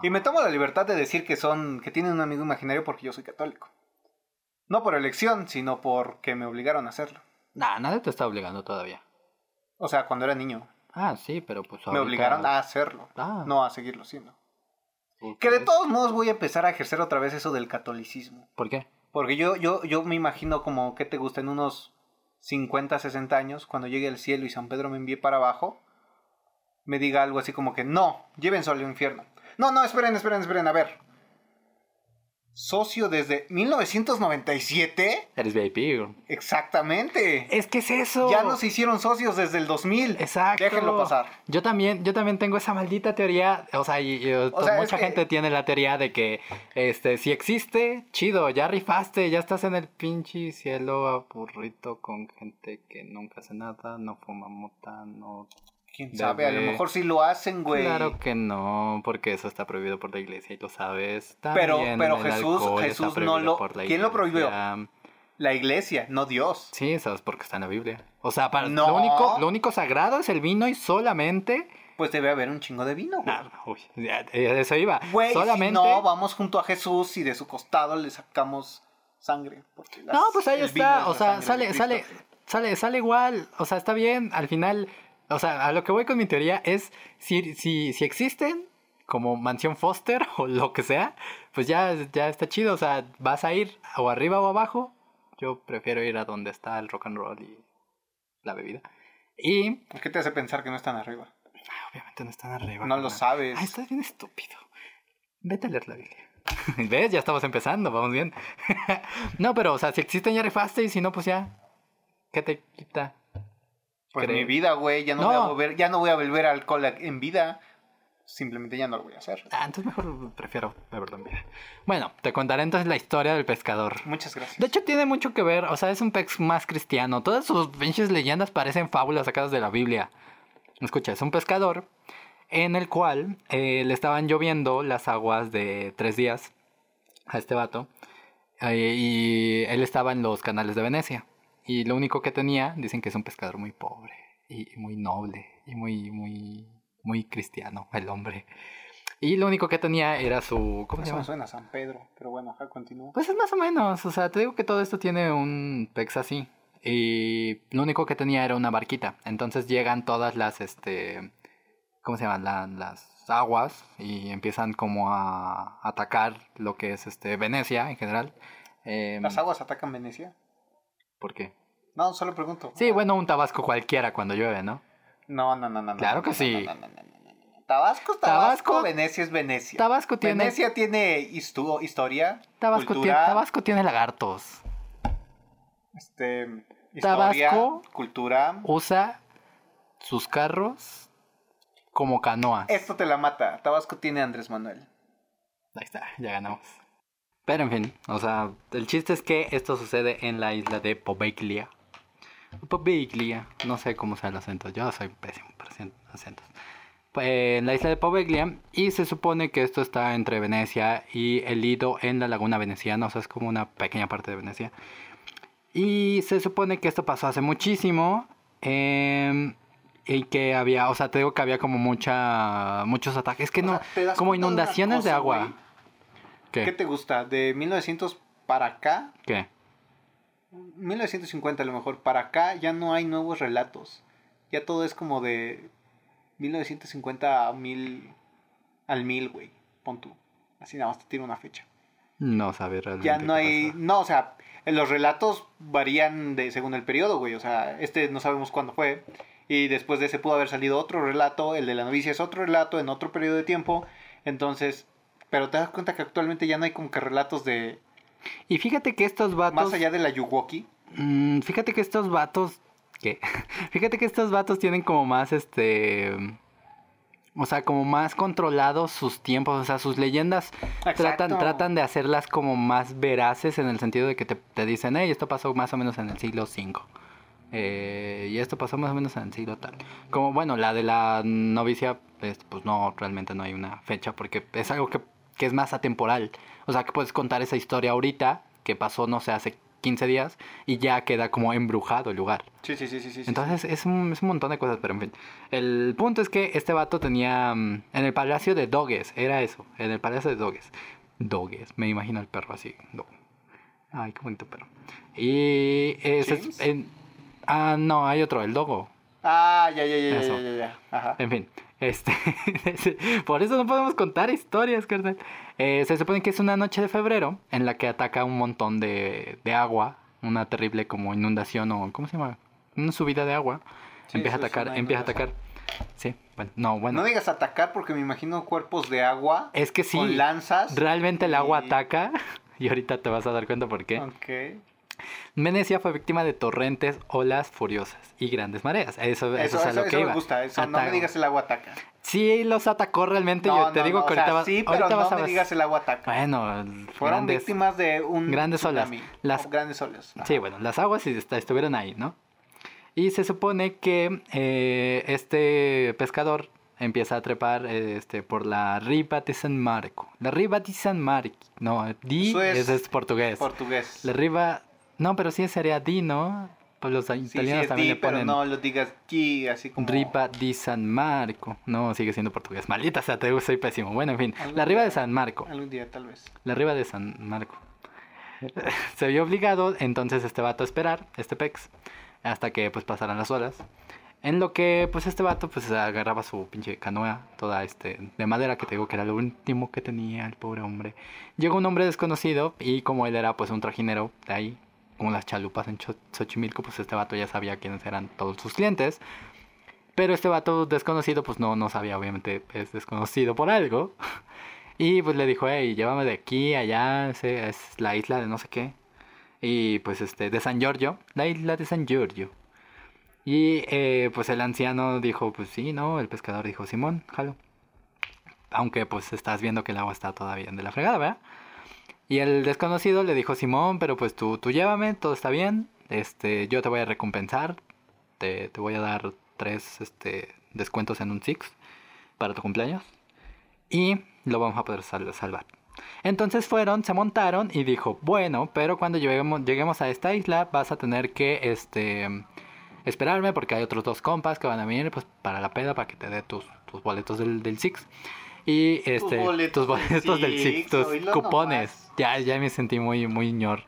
Y me tomo la libertad de decir que son que tienen un amigo imaginario porque yo soy católico. No por elección, sino porque me obligaron a hacerlo. Nah, nadie te está obligando todavía. O sea, cuando era niño, Ah, sí, pero pues me ahorita- obligaron a hacerlo, Ah. no a seguirlo siendo. Pues, Que de todos modos voy a empezar a ejercer otra vez eso del catolicismo. ¿Por qué? Porque yo, yo, yo me imagino como que te gusta en unos 50, 60 años, cuando llegue el cielo y San Pedro me envíe para abajo, me diga algo así como que no, llévense al infierno. No, no, esperen, esperen, esperen, a ver. Socio desde 1997. Eres VIP. Exactamente. Es que es eso. Ya nos hicieron socios desde el 2000. Exacto. Déjenlo pasar. Yo también, yo también tengo esa maldita teoría, o sea, y, y, to- sea, es mucha que- gente tiene la teoría de que, este, si existe, chido, ya rifaste, ya estás en el pinche cielo aburrito con gente que nunca hace nada, no fuma mota, no... Quién sabe, a lo mejor sí lo hacen, güey. Claro que no, porque eso está prohibido por la iglesia y lo sabes. Pero- También pero el Jesús- Jesús no lo- ¿quién lo prohibió? La iglesia, no Dios. Sí, sabes porque está en la Biblia. O sea, para, No. lo, único, lo único sagrado es el vino y solamente Pues debe haber un chingo de vino, güey. Uy, eso iba. Güey, Solamente. si no, vamos junto a Jesús y de su costado le sacamos sangre. porque las- No, pues ahí está. es O sea, sale, sale, sale, sale igual. O sea, está bien. Al final, o sea, a lo que voy con mi teoría es si, si, si existen como mansión Foster [laughs] o lo que sea, pues ya, ya está chido. O sea, vas a ir o arriba o abajo. Yo prefiero ir a donde está el rock and roll y la bebida. Y ¿Qué te hace pensar que no están arriba? ah, obviamente no están arriba. No lo sabes. Ay, estás bien estúpido. Vete a leer la Biblia. [laughs] ¿Ves? Ya estamos empezando, vamos bien. [laughs] no, pero, o sea, si existen ya rifaste y si no, pues ya. ¿Qué te quita? Pues Creo. mi vida, güey, ya no, No. voy a volver, ya no voy a beber alcohol en vida. Simplemente ya no lo voy a hacer. Ah, entonces mejor prefiero beberlo en vida. Bueno, te contaré entonces la historia del pescador. Muchas gracias. De hecho, tiene mucho que ver, o sea, es un pez más cristiano. Todas sus pinches leyendas parecen fábulas sacadas de la Biblia. Escucha, es un pescador en el cual eh, le estaban lloviendo las aguas de tres días a este vato. eh, y él estaba en los canales de Venecia. Y lo único que tenía, dicen que es un pescador muy pobre y muy noble y muy, muy, muy cristiano [laughs] el hombre. Y lo único que tenía era su... ¿Cómo se Eso me llama? suena a San Pedro, pero bueno, acá continúa. Pues es más o menos, o sea, te digo que todo esto tiene un pex así. Y lo único que tenía era una barquita. Entonces llegan todas las, este, ¿cómo se llaman? La- las aguas y empiezan como a atacar lo que es, este, Venecia en general. Em, ¿Las aguas atacan Venecia? ¿Por qué? No, solo pregunto. Sí, bueno, un tabasco cualquiera cuando llueve, ¿no? No, no, no, no. Claro no, que no, sí. no. Tabasco es Tabasco, Tabasco- Venecia es Venecia. Tabasco tiene, Venecia tiene histu- historia, Tabasco, cultura, tiene, Tabasco tiene lagartos. este, historia, Tabasco- cultura. Usa sus carros como canoas. Esto te la mata. Tabasco tiene Andrés Manuel. Ahí está, ya ganamos. Pero en fin, o sea, el chiste es que esto sucede en la isla de Poveglia. Poveglia, no sé cómo sea el acento, yo soy pésimo para acen- acentos. Pues, En la isla de Poveglia, y se supone que esto está entre Venecia y el Lido en la laguna veneciana, o sea, es como una pequeña parte de Venecia. Y se supone que esto pasó hace muchísimo. em, y que había, o sea, te digo que había como mucha, muchos ataques. Es que O no, sea, ¿te das como de inundaciones de cosa, agua. güey? ¿Qué? ¿Qué te gusta? De 1900 para acá, ¿Qué? 1950 a lo mejor, para acá ya no hay nuevos relatos. Ya todo es como de 1950 a 1000, al 1000, güey. Pon tú. Así nada más te tiro una fecha. No sabe realmente. Ya no qué hay. No, o sea, los relatos varían de según el periodo, güey. O sea, este no sabemos cuándo fue. Y después de ese pudo haber salido otro relato. El de la novicia es otro relato en otro periodo de tiempo. Entonces, pero te das cuenta que actualmente ya no hay como que relatos de. Y fíjate que estos vatos. Más allá de la Yuwoki. Mm, fíjate que estos vatos. ¿Qué? [laughs] fíjate que estos vatos tienen como más este. O sea, como más controlados sus tiempos. O sea, sus leyendas tratan, tratan de hacerlas como más veraces en el sentido de que te, te dicen, hey, esto pasó más o menos en el siglo V. Eh, y esto pasó más o menos en el siglo tal. Como, bueno, la de la novicia, pues, pues no, realmente no hay una fecha porque es algo que que es más atemporal. O sea, que puedes contar esa historia ahorita, que pasó, no sé, hace 15 días, y ya queda como embrujado el lugar. Sí, sí, sí, sí, sí. sí. Entonces es un, es un montón de cosas, pero en fin. El punto es que este vato tenía mm, en el palacio de Doges, era eso, en el palacio de Doges. Doges, me imagino el perro así. do- Ay, qué bonito perro. Y ah, no, hay otro, el Dogo. Ah, ya, ya, ya, ya, Eso. ya, ya, ya. Ajá. En fin, este, [laughs] por eso no podemos contar historias, carnal. Eh, se supone que es una noche de febrero en la que ataca un montón de, de agua, una terrible como inundación o, ¿cómo se llama? Una subida de agua. Sí, empieza a atacar, empieza a atacar. Sí, bueno, no, bueno. No digas atacar porque me imagino cuerpos de agua es que sí, con lanzas. realmente el agua y- ataca [laughs] y ahorita te vas a dar cuenta por qué. Ok. Venecia fue víctima de torrentes, olas furiosas y grandes mareas. Eso, eso, Eso, es a eso, lo que eso iba. me gusta. Eso, no me digas el agua ataca. Sí, los atacó realmente. yo te no, digo no, que o sea, ahorita, vas- sí, pero ahorita vas no a me digas el agua ataca. Bueno, Fueron grandes- víctimas de un grandes olas. Las- grandes olas. Ajá. Sí, bueno, las aguas estuvieron ahí, ¿no? Y se supone que eh, este pescador empieza a trepar este, por la Riva de San Marco. La Riva de San Marco. No, di Eso es es portugués. Portugués. La Riva... No, pero sí sería di, ¿no? Pues los Sí, sí, italianos es también di, le pero ponen no lo digas aquí, así como... Riva di San Marco. No, sigue siendo portugués. Maldita sea, te soy pésimo. Bueno, en fin. La Riva de San Marco. Algún día, tal vez. La Riva de San Marco. [laughs] Se vio obligado entonces este vato a esperar, este pex, hasta que pues pasaran las olas. En lo que pues este vato pues agarraba su pinche canoa, toda este de madera que te digo que era lo último que tenía el pobre hombre. Llegó un hombre desconocido y como él era pues un trajinero de ahí, como las chalupas en Xochimilco, pues este vato ya sabía quiénes eran todos sus clientes. Pero este vato desconocido pues no, no sabía, obviamente es desconocido por algo. [laughs] Y pues le dijo, hey, llévame de aquí allá, ese es la isla de no sé qué. Y pues este, de San Giorgio, la isla de San Giorgio. Y eh, pues el anciano dijo, pues sí, ¿no? El pescador dijo, Simón, jalo. Aunque pues estás viendo que el agua está todavía de la fregada, ¿verdad? Y el desconocido le dijo, Simón, pero pues tú, tú llévame, todo está bien. Este, yo te voy a recompensar. Te, te voy a dar tres este, descuentos en un Six para tu cumpleaños y lo vamos a poder sal- salvar. Entonces fueron, se montaron y dijo, bueno, pero cuando lleguemos, lleguemos a esta isla vas a tener que este, esperarme porque hay otros dos compas que van a venir pues, para la peda, para que te dé tus, tus boletos del, del Six. Y este, boletos tus boletos del Six, tus cupones. nomás. Ya, ya me sentí muy, muy ñor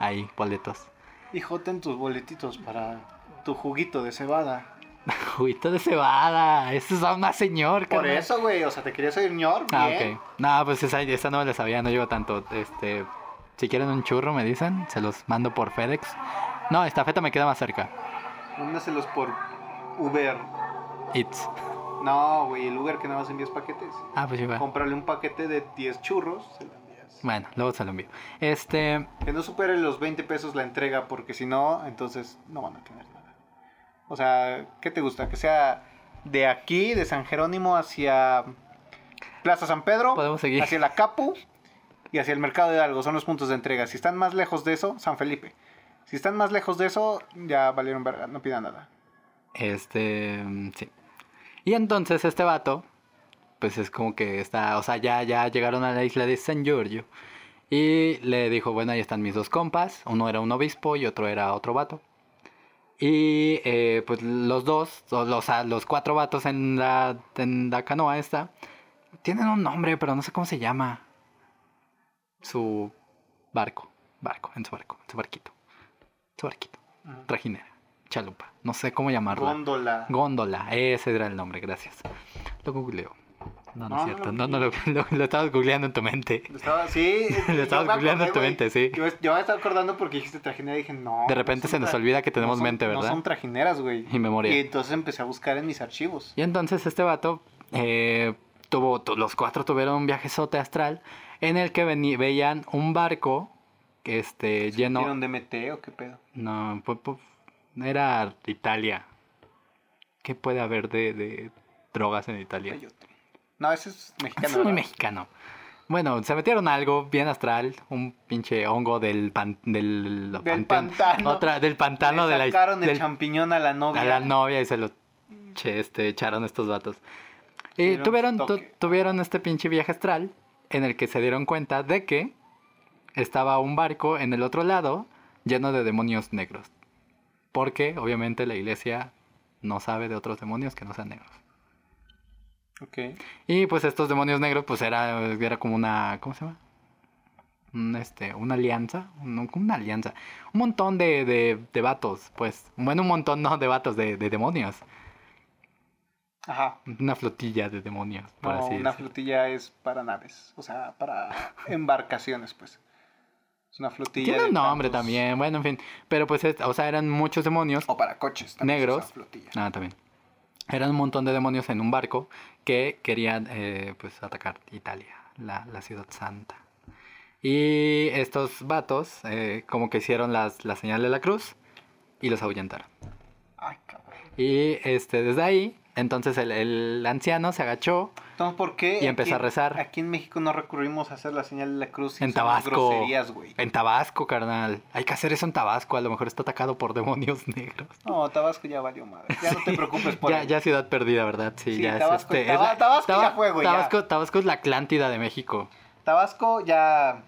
ahí, boletos. Hijo, ten tus boletitos para tu juguito de cebada. [laughs] Juguito de cebada, eso es aún más señor, Por carnal. eso, güey, o sea, te querías oír ñor, Ah, bien. ok. No, pues esa, esa no me la sabía, no llevo tanto. Este, si quieren un churro, me dicen, se los mando por FedEx. No, esta feta me queda más cerca. Mándaselos por Uber. It's. No, güey, el Uber que nada más envías paquetes. Ah, pues sí, va. Cómprale un paquete de 10 churros, se lo envías. Bueno, luego se lo envío. Este, Que no supere los 20 pesos la entrega, porque si no, entonces no van a tener nada. O sea, ¿qué te gusta? Que sea de aquí, de San Jerónimo, hacia Plaza San Pedro, Podemos seguir. hacia la Capu y hacia el Mercado de Algo. Son los puntos de entrega. Si están más lejos de eso, San Felipe. Si están más lejos de eso, ya valieron verga, no pidan nada. este, mm, sí. Y entonces este vato, pues es como que está, o sea, ya, ya llegaron a la isla de San Giorgio. Y le dijo, bueno, ahí están mis dos compas. Uno era un obispo y otro era otro vato. Y eh, pues los dos, o los, los cuatro vatos en la, en la canoa esta, tienen un nombre, pero no sé cómo se llama. Su barco, barco, en su barco, en su barquito. Su barquito. Trajinera, chalupa, no sé cómo llamarla. Góndola. Góndola, ese era el nombre, gracias. Lo googleo. No, no, No, es cierto. No, no, lo, lo, lo estabas googleando en tu mente. Lo estaba, sí, [laughs] Lo estabas googleando en tu mente, sí. Yo, yo me estaba acordando porque dijiste trajinera y dije, no. De repente se nos olvida que tenemos son- mente, ¿verdad? No son trajineras, güey. Y memoria. Y entonces empecé a buscar en mis archivos. Y entonces este vato eh, tuvo, tu- los cuatro tuvieron un viajezote astral en el que veni- veían un barco este, lleno... ¿Vieron DMT o qué pedo? No, pu- pu- era Italia. ¿Qué puede haber de, de drogas en Italia? No, ese es [laughs] mexicano. Es muy mexicano. Bueno, se metieron algo bien astral, un pinche hongo del, pan- del, Del panteón. pantano. Otra, del pantano Le de la sacaron el del- champiñón a la novia. a la novia y se lo che, este, echaron estos vatos. Y tuvieron, tu- tuvieron este pinche viaje astral en el que se dieron cuenta de que estaba un barco en el otro lado lleno de demonios negros. Porque obviamente la iglesia no sabe de otros demonios que no sean negros. Ok. Y pues estos demonios negros, pues era, era como una. ¿Cómo se llama? Un, este, una alianza. No, como una alianza. Un montón de, de, de vatos, pues. Bueno, un montón, no, de vatos, de, de demonios. Ajá. Una flotilla de demonios, por No, así una flotilla es para naves, o sea, para [laughs] embarcaciones, pues. Es una flotilla. Tiene un nombre tantos- también, bueno, en fin. Pero pues, es- o sea, eran muchos demonios. O para coches. también Negros. Ah, también. Eran un montón de demonios en un barco que querían, eh, pues, atacar Italia, la, la ciudad santa. Y estos vatos, eh, como que hicieron las, la señal de la cruz y los ahuyentaron. Ay, cabrón. Y este, desde ahí, entonces el, el anciano se agachó Entonces, ¿por qué? Y empezó aquí- a rezar. Aquí en México no recurrimos a hacer la señal de la cruz. en Tabasco. groserías, güey. En Tabasco, carnal. Hay que hacer eso en Tabasco. A lo mejor está atacado por demonios [laughs] negros. No, Tabasco ya valió madre. Ya no te [laughs] preocupes por ya, él. ya ciudad perdida, ¿verdad? Sí, Sí, ya Tabasco- es este. Taba- es Tabasco ya Taba- fue, güey, ya. Tabasco, Tabasco es la Atlántida de México. Tabasco ya.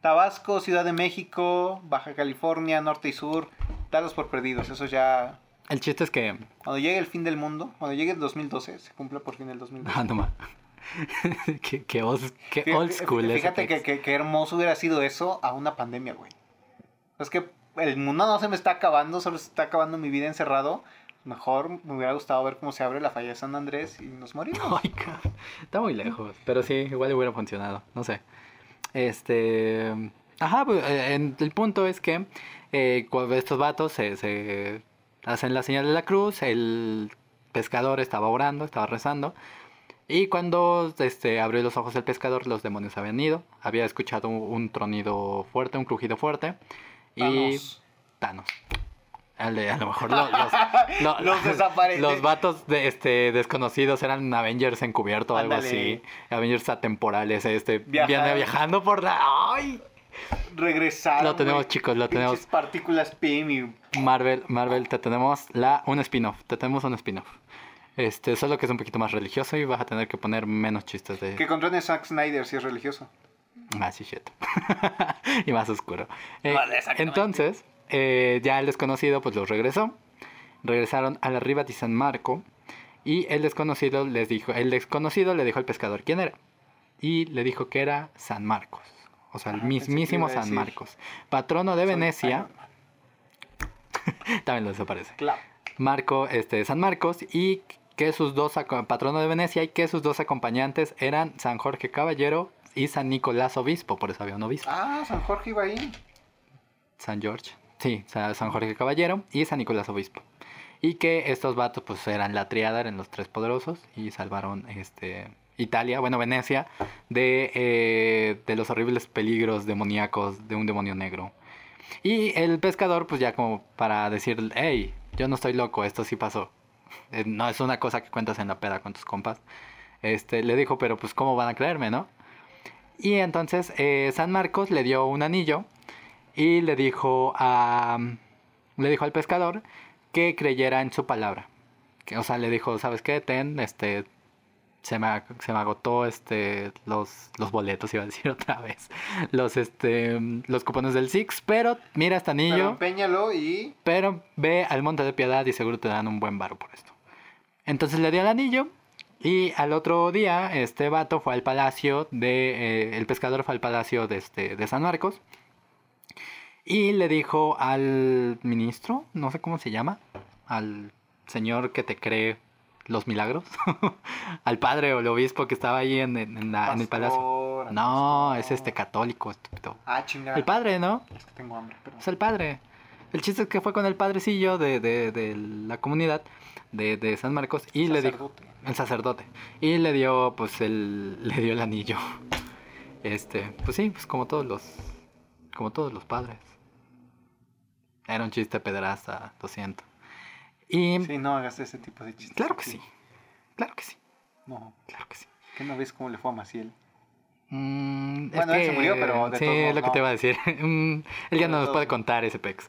Tabasco, Ciudad de México, Baja California, Norte y Sur. Dalos por perdidos. Eso ya. El chiste es que. Cuando llegue el fin del mundo, cuando llegue el 2012, se cumple por fin el 2012. Ah, no ma. [laughs] qué, qué old, qué Fí- old fí- school Fíjate que, pex. que- que hermoso hubiera sido eso a una pandemia, güey. Es que el mundo no se me está acabando, solo se está acabando mi vida encerrado. Mejor me hubiera gustado ver cómo se abre la falla de San Andrés y nos morimos. [laughs] Ay. Está muy lejos. Pero sí, igual hubiera funcionado. No sé. Este. Ajá, pues, eh, el punto es que eh, estos vatos se, se hacen la señal de la cruz, el pescador estaba orando, estaba rezando. Y cuando este, abrió los ojos el pescador, los demonios habían ido. Había escuchado un, tronido fuerte, un crujido fuerte. Y Thanos. Thanos. A lo mejor lo- [laughs] los, lo- Los [laughs] desapare- los vatos de, este, desconocidos eran Avengers encubierto o algo así. Avengers atemporales, este, viene viajando por la... ¡Ay! Regresaron. Lo tenemos, güey. chicos, lo Pinches tenemos. partículas PIM y Marvel, Marvel, te tenemos la, un spin-off, te tenemos un spin-off. Este, solo que es un poquito más religioso y vas a tener que poner menos chistes de... que controle Zack Snyder si es religioso. Ah, sí, shit. [laughs] y más oscuro. Eh, Vale, entonces, eh, ya el desconocido pues los regresó. Regresaron a la riva de San Marco. Y el desconocido les dijo, el desconocido le dijo al pescador quién era. Y le dijo que era San Marcos. O sea, el Ah, mismísimo San Marcos. Patrono de Venecia. [laughs] También lo desaparece. Claro. Marco, este, San Marcos. Y que sus dos, patrono de Venecia. Y que sus dos acompañantes eran San Jorge Caballero y San Nicolás Obispo. Por eso había un obispo. Ah, San Jorge iba ahí. San George. Sí, Sa- San Jorge Caballero y San Nicolás Obispo. Y que estos vatos pues eran la triada, eran los tres poderosos y salvaron este Italia, bueno Venecia, de, eh, de los horribles peligros demoníacos de un demonio negro. Y el pescador pues ya como para decir, hey, yo no estoy loco, esto sí pasó. Eh, no es una cosa que cuentas en la peda con tus compas. Este, le dijo, pero pues cómo van a creerme, ¿no? Y entonces eh, San Marcos le dio un anillo y le dijo a le dijo al pescador que creyera en su palabra. Que, o sea, le dijo, ¿sabes qué? Ten, este se me, se me agotó este los, los boletos, iba a decir [laughs] otra vez. Los este los cupones del Six, pero mira este Pero anillo, empeñalo y. pero ve al Monte de Piedad y seguro te dan un buen varo por esto. Entonces le dio el anillo y al otro día este vato fue al palacio de eh, el pescador fue al palacio de este de San Marcos y le dijo al ministro, no sé cómo se llama, al señor que te cree los milagros, [laughs] al padre o el obispo que estaba ahí en, en- en la- en el palacio. No, pastor. es este católico, estúpido. Ah, chingada. El padre, ¿no? Es que tengo hambre, pero. Es el padre. El chiste es que fue con el padrecillo de, de- de la comunidad de, de San Marcos y le Sacerdote. el sacerdote y le dio pues el [laughs] le dio el anillo. Este, pues sí, pues como todos los como todos los padres. Era un chiste pederasta, lo siento. Y Sí, no hagas ese tipo de chistes. claro que aquí. sí. Claro que sí. No. Claro que sí. ¿Qué no ves cómo le fue a Maciel? Mm, es Bueno, él se que- murió, pero de sí, todos es lo que no. te iba a decir. [laughs] Mm, él ya no nos puede contar ese pex.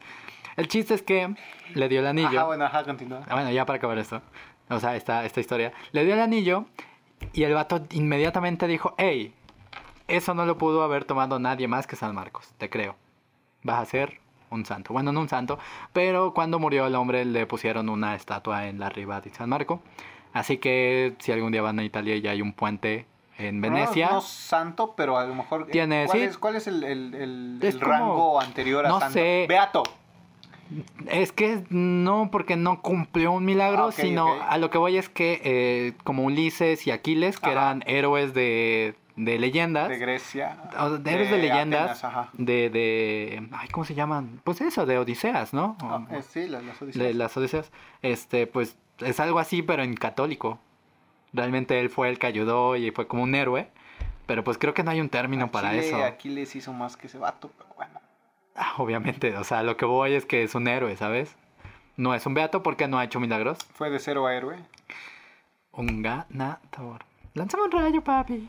El chiste es que le dio el anillo. Ajá, bueno, ajá, continúa. Ah, Bueno, ya para acabar esto. O sea, esta, esta historia. Le dio el anillo y el vato inmediatamente dijo, hey, eso no lo pudo haber tomado nadie más que San Marcos, te creo. Vas a ser un santo. Bueno, no un santo, pero cuando murió el hombre le pusieron una estatua en la riva de San Marco. Así que si algún día van a Italia y hay un puente en Venecia. No, no santo, pero a lo mejor. Tiene, ¿Cuál, sí. es, cuál es el, el- el- Es el como- rango anterior a no santo? sé. Beato. Es que no porque no cumplió un milagro, Ah, sino a lo que voy es que eh, como Ulises y Aquiles, que Ajá. eran héroes de, de leyendas, De Grecia. o de héroes de, leyendas, Atenas, ajá. de, de, ay, ¿cómo se llaman? Pues eso, de Odiseas, ¿no? Ah, eh, sí, las, las de Odiseas. las Odiseas, este, pues es algo así, pero en católico. Realmente él fue el que ayudó y fue como un héroe, pero pues creo que no hay un término para eso. Aquiles hizo más que ese vato, pero bueno. Ah, obviamente, o sea, lo que voy es que es un héroe, ¿sabes? No es un beato porque no ha hecho milagros. Fue de cero a héroe. Un ganador. Lánzame un rayo, papi.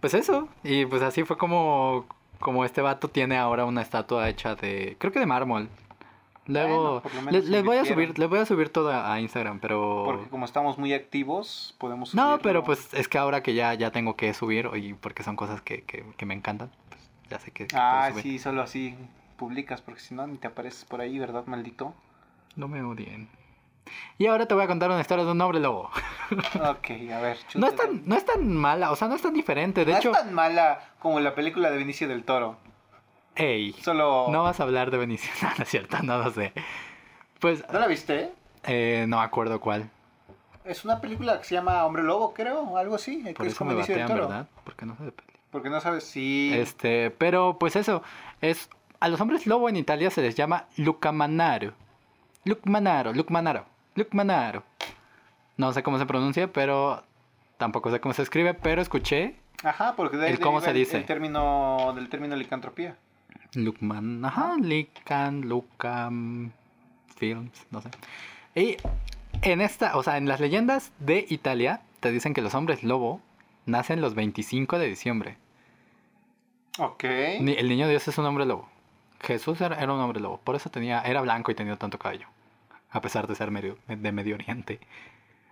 Pues eso. Y pues así fue como, como este vato tiene ahora una estatua hecha de, creo que de mármol. Luego, Bueno, les, les voy a subir, les voy a subir todo a, Instagram, pero... Porque como estamos muy activos, podemos No, subirlo. pero pues es que ahora que ya, ya tengo que subir, y porque son cosas que, que, que me encantan, pues ya sé que, Ah, sí, solo así publicas, porque si no, ni te apareces por ahí, ¿verdad, maldito? No me odien. Y ahora te voy a contar una historia de un hombre lobo. Ok, a ver, [laughs] No es, tan, no es tan mala, o sea, no es tan diferente. De No hecho, es tan mala como la película de Benicio del Toro. ey, Solo... no vas a hablar de Benicio, [laughs] no, no es cierto, no lo sé. Pues, ¿No la viste? eh, no me acuerdo cuál. Es una película que se llama Hombre Lobo, creo, o algo así. que Por es eso me del batean, Toro. ¿verdad? Porque no sé de peli. Porque no sabes si... Este, pero pues eso, es a los hombres lobo en Italia se les llama Lucamanaro. Lucmanaro, Lucmanaro, Lucmanaro. No sé cómo se pronuncia, pero tampoco sé cómo se escribe, pero escuché Ajá, porque de ahí ¿El cómo se el- dice? El término, del término licantropía. Lucman, ajá, Lican, Lucam, Films, no sé. Y en esta, o sea, en las leyendas de Italia te dicen que los hombres lobo nacen los 25 de diciembre. Ok. El niño Dios es un hombre lobo. Jesús era, era un hombre lobo. Por eso tenía, era blanco y tenía tanto cabello. A pesar de ser medio, de Medio Oriente.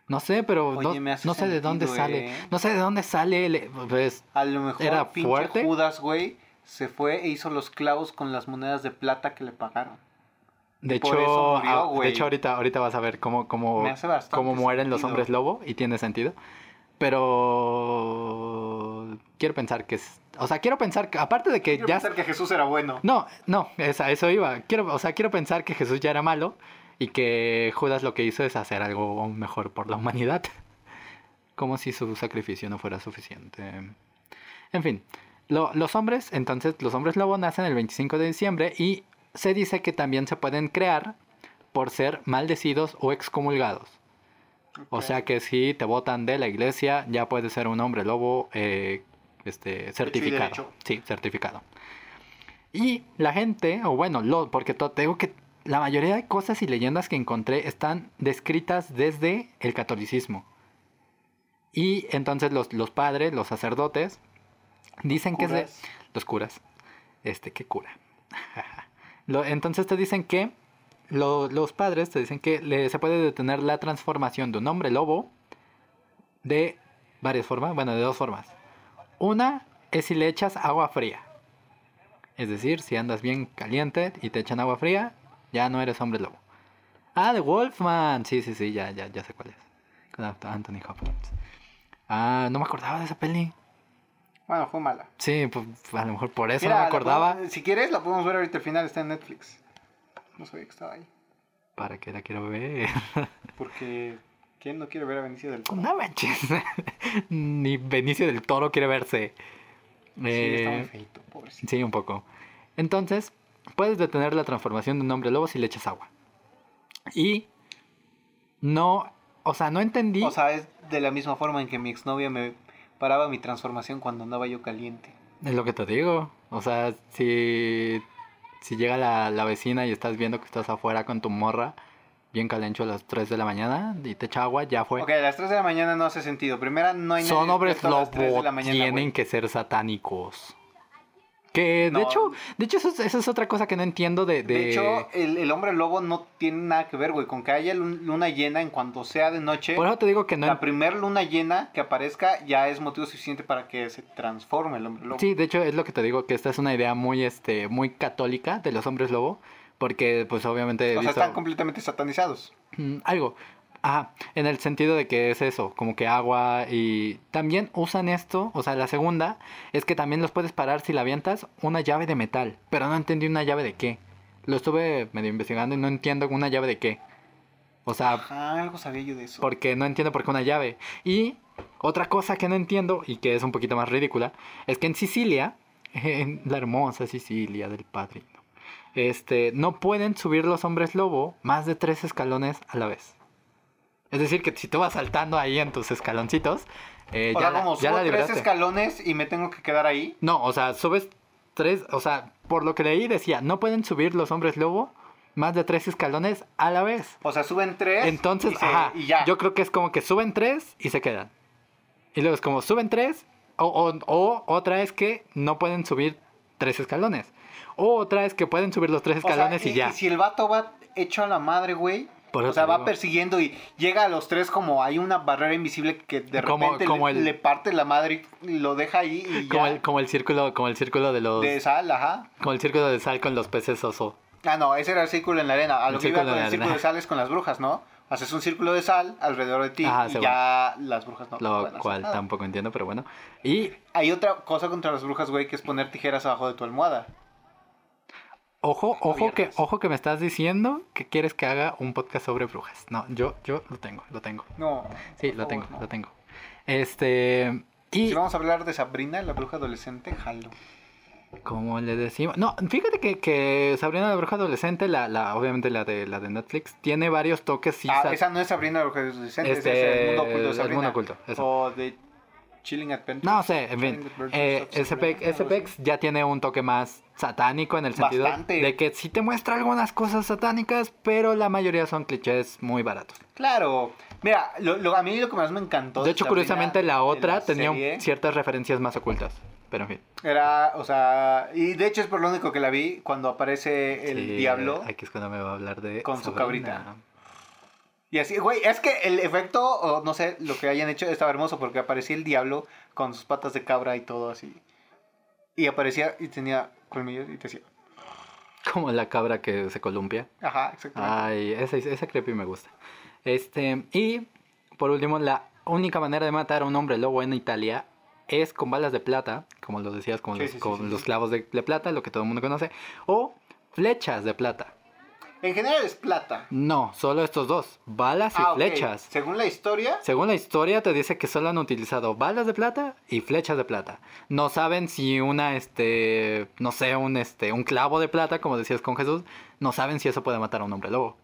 No sé, pero Oye, no, hace no sé de dónde sale. ¿eh? No sé de dónde sale. el- pues, A lo mejor Era pinche fuerte. Judas, güey, se fue e hizo los clavos con las monedas de plata que le pagaron. de hecho, murió, ah, de hecho ahorita, ahorita vas a ver cómo, cómo, cómo mueren los hombres lobo y tiene sentido. Pero quiero pensar que es, o sea, quiero pensar que aparte de que Quiero ya pensar que Jesús era bueno. No, no, es a eso iba. Quiero, o sea, quiero pensar que Jesús ya era malo y que Judas lo que hizo es hacer algo aún mejor por la humanidad. [laughs] Como si su sacrificio no fuera suficiente. En fin, lo- los hombres, entonces, los hombres lobo nacen el 25 de diciembre y se dice que también se pueden crear por ser maldecidos o excomulgados. O sea que si te votan de la iglesia, ya puedes ser un hombre lobo eh, este, certificado. derecho. Sí, certificado. Y la gente, o bueno, lo, porque to- te digo que la mayoría de cosas y leyendas que encontré están descritas desde el catolicismo. Y entonces los, los padres, los sacerdotes, dicen que es de, los curas. Este, ¿qué cura? [laughs] Lo- entonces te dicen que lo- los padres te dicen que le- se puede detener la transformación de un hombre lobo de varias formas, bueno, de dos formas. Una es si le echas agua fría. Es decir, si andas bien caliente y te echan agua fría, ya no eres hombre lobo. Ah, de Wolfman. Sí, sí, sí, ya, ya, ya sé cuál es. Con Anthony Hopkins. Ah, no me acordaba de esa peli. Bueno, fue mala. Sí, pues a lo mejor por eso Mira, no me acordaba. podemos- si quieres, la podemos ver ahorita al final, está en Netflix. No sabía que estaba ahí. ¿Para qué la quiero ver? [laughs] Porque, ¿quién no quiere ver a Benicio del Toro? no manches. [laughs] Ni Benicio del Toro quiere verse. Sí, está muy Eh, feito, pobrecito. sí, un poco. Entonces, puedes detener la transformación de un hombre lobo si le echas agua. Y no, o sea, no entendí. O sea, es de la misma forma en que mi exnovia me paraba mi transformación cuando andaba yo caliente. Es lo que te digo. O sea, si, si llega la, la vecina y estás viendo que estás afuera con tu morra, bien calencho a las 3 de la mañana, y te echa agua, ya fue. Ok, a las 3 de la mañana no hace sentido. Primera, no hay Son hombres despierto a las 3 de lobo, tienen que ser satánicos. Que de hecho, de hecho eso, es- eso es otra cosa que no entiendo de... De, De hecho, el, el hombre lobo no tiene nada que ver, güey, con que haya lun- luna llena en cuanto sea de noche. por eso te digo que no... La primer luna llena que aparezca ya es motivo suficiente para que se transforme el hombre lobo. Sí, de hecho es lo que te digo, que esta es una idea muy, este, muy católica de los hombres lobo, porque pues obviamente... o sea, visto- están completamente satanizados. Mm, algo. Ajá, en el sentido de que es eso, como que agua y también usan esto, o sea, la segunda es que también los puedes parar si la avientas una llave de metal, pero no entendí una llave de qué. Lo estuve medio investigando y no entiendo una llave de qué. O sea, Ajá, algo sabía yo de eso. porque no entiendo por qué una llave. Y otra cosa que no entiendo y que es un poquito más ridícula es que en Sicilia, [laughs] en la hermosa Sicilia del padrino, este, no pueden subir los hombres lobo más de tres escalones a la vez. Es decir, que si tú vas saltando ahí en tus escaloncitos, eh, o ya, sea, la- como ya subo la tres escalones y me tengo que quedar ahí. No, o sea, subes tres, o sea, por lo que leí decía, no pueden subir los hombres lobo más de tres escalones a la vez. O sea, suben tres. Entonces, y, se- ajá, y ya. yo creo que es como que suben tres y se quedan. Y luego es como suben tres, o, o- o otra es que no pueden subir tres escalones. O otra es que pueden subir los tres O sea, escalones y, ya. si el vato va hecho a la madre, güey. Por O sea, va digo. persiguiendo y llega a los tres como hay una barrera invisible que de Como- repente como le, el- le parte la madre y lo deja ahí y como, ya. el, como el círculo, como el círculo de los. De sal, ajá. Como el círculo de sal con los peces oso. Ah, no, ese era el círculo en la arena. A El lo que iba con el círculo de sal es con las brujas, ¿no? Haces un círculo de sal alrededor de ti Ajá, y ya las brujas no Lo cual tampoco entiendo, pero bueno. Y Hay otra cosa contra las brujas, güey, que es poner tijeras abajo de tu almohada. Ojo, ojo que, ojo que me estás diciendo que quieres que haga un podcast sobre brujas. No, yo, yo lo tengo, lo tengo. No. Sí, lo favor, tengo, no. lo tengo. Este. Y Si vamos a hablar de Sabrina, la bruja adolescente, jalo. como le decimos. No, fíjate que, que Sabrina la bruja adolescente, la, la, obviamente la de la de Netflix, tiene varios toques sí, ah, sa- esa no es Sabrina la bruja adolescente, Este, es el mundo oculto de el Sabrina. mundo oculto, eso. O de Chilling Adventures. No sé, en fin. Eh, SPX, ya tiene un toque más satánico en el sentido Bastante. de que sí te muestra algunas cosas satánicas, pero la mayoría son clichés muy baratos. Claro. Mira, lo, lo- a mí lo que más me encantó. De hecho, curiosamente, la otra tenía serie ciertas referencias más ocultas. Pero en fin. Era, o sea, y de hecho es por lo único que la vi cuando aparece el Sí, diablo. Aquí es cuando me va a hablar de. con su cabrita. Y así, güey, es que el efecto, o no sé, lo que hayan hecho estaba hermoso porque aparecía el diablo con sus patas de cabra y todo así. Y aparecía y tenía colmillos y te decía, Como la cabra que se columpia. ajá, exactamente. Ay, ese, ese creepy me gusta. Este, y por último, la única manera de matar a un hombre lobo en Italia es con balas de plata, como lo decías, con, Sí, los, sí, sí, con sí, los sí. clavos de, de plata, lo que todo el mundo conoce, o flechas de plata. En general es plata. No, solo estos dos, balas y Ah, flechas. Según la historia, Según la historia te dice que solo han utilizado balas de plata y flechas de plata. No saben si una, este, no sé, un, este, un clavo de plata, como decías con Jesús, no saben si eso puede matar a un hombre lobo.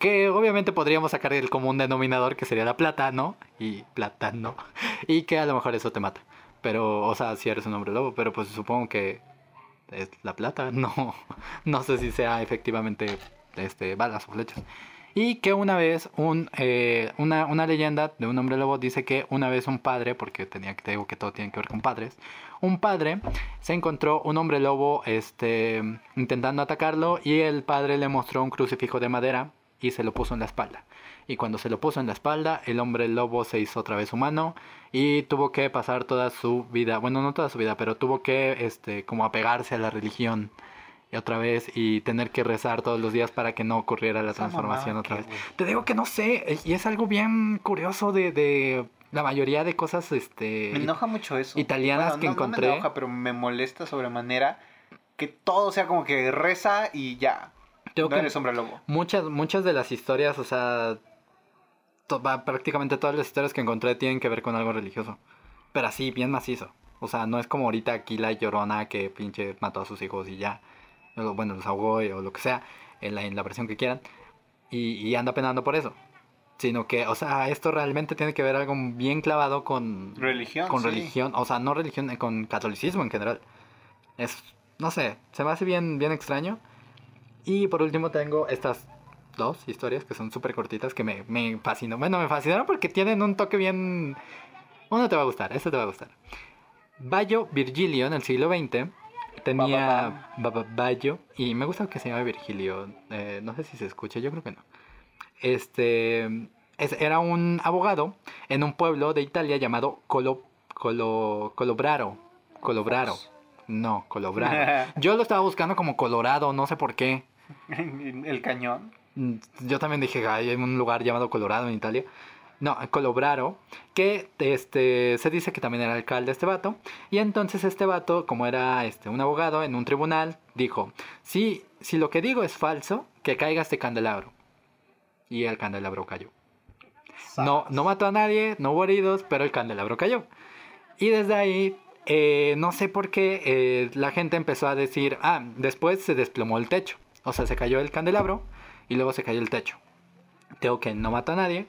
Que obviamente podríamos sacar el común denominador que sería la plata, ¿no? Y plátano. [laughs] Y que a lo mejor eso te mata. Pero, o sea, si eres un hombre lobo, pero pues supongo que es la plata. [laughs] No, no sé si sea efectivamente este, balas o flechas. Y que una vez un, eh, una, una leyenda de un hombre lobo dice que una vez un padre, porque tenía te digo que todo tiene que ver con padres, un padre se encontró un hombre lobo este, intentando atacarlo y el padre le mostró un crucifijo de madera y se lo puso en la espalda. Y cuando se lo puso en la espalda, el hombre lobo se hizo otra vez humano y tuvo que pasar toda su vida, bueno, no toda su vida, pero tuvo que este, como apegarse a la religión y otra vez y tener que rezar todos los días para que no ocurriera la transformación mamada otra que, vez. güey. Te digo que no sé, y es algo bien curioso de, de la mayoría de cosas este me enoja mucho eso. italianas Bueno, que no- no encontré. me enoja, pero me molesta sobremanera que todo sea como que reza y ya. Tengo no que- eres hombre lobo. muchas muchas de las historias, o sea, to- prácticamente todas las historias que encontré tienen que ver con algo religioso. Pero así, bien macizo. O sea, no es como ahorita aquí la llorona que pinche mató a sus hijos y ya. Bueno, los ahogó o lo que sea, en la, en la versión que quieran. Y, y anda penando por eso. Sino que, o sea, esto realmente tiene que ver algo bien clavado con, Religión. con sí. religión. O sea, no religión, eh, con catolicismo en general. Es, no sé, se me hace bien, bien extraño. Y por último tengo estas dos historias que son súper cortitas que me, me fascinó. Bueno, me fascinaron porque tienen un toque bien... Uno te va a gustar, este te va a gustar. Bayo Virgilio en el siglo XX tenía ba- ba- Bayo y me gusta que se llame Virgilio. eh, no sé si se escucha, yo creo que no. Este es- era un abogado en un pueblo de Italia llamado Colo, Colo, Colobraro. Colobraro. No, Colobraro. [laughs] Yo lo estaba buscando como Colorado, no sé por qué. [laughs] El cañón. Mm, Yo también dije, "Ay, hay un lugar llamado Colorado en Italia. No, Colobraro, que este, se dice que también era alcalde este vato. Y entonces este vato, como era este, un abogado en un tribunal, dijo, si, si lo que digo es falso, que caiga este candelabro. Y el candelabro cayó. No, no mató a nadie, no hubo heridos, pero el candelabro cayó. Y desde ahí, eh, no sé por qué, eh, la gente empezó a decir, ah, después se desplomó el techo. O sea, se cayó el candelabro y luego se cayó el techo. Tengo que no mató a nadie,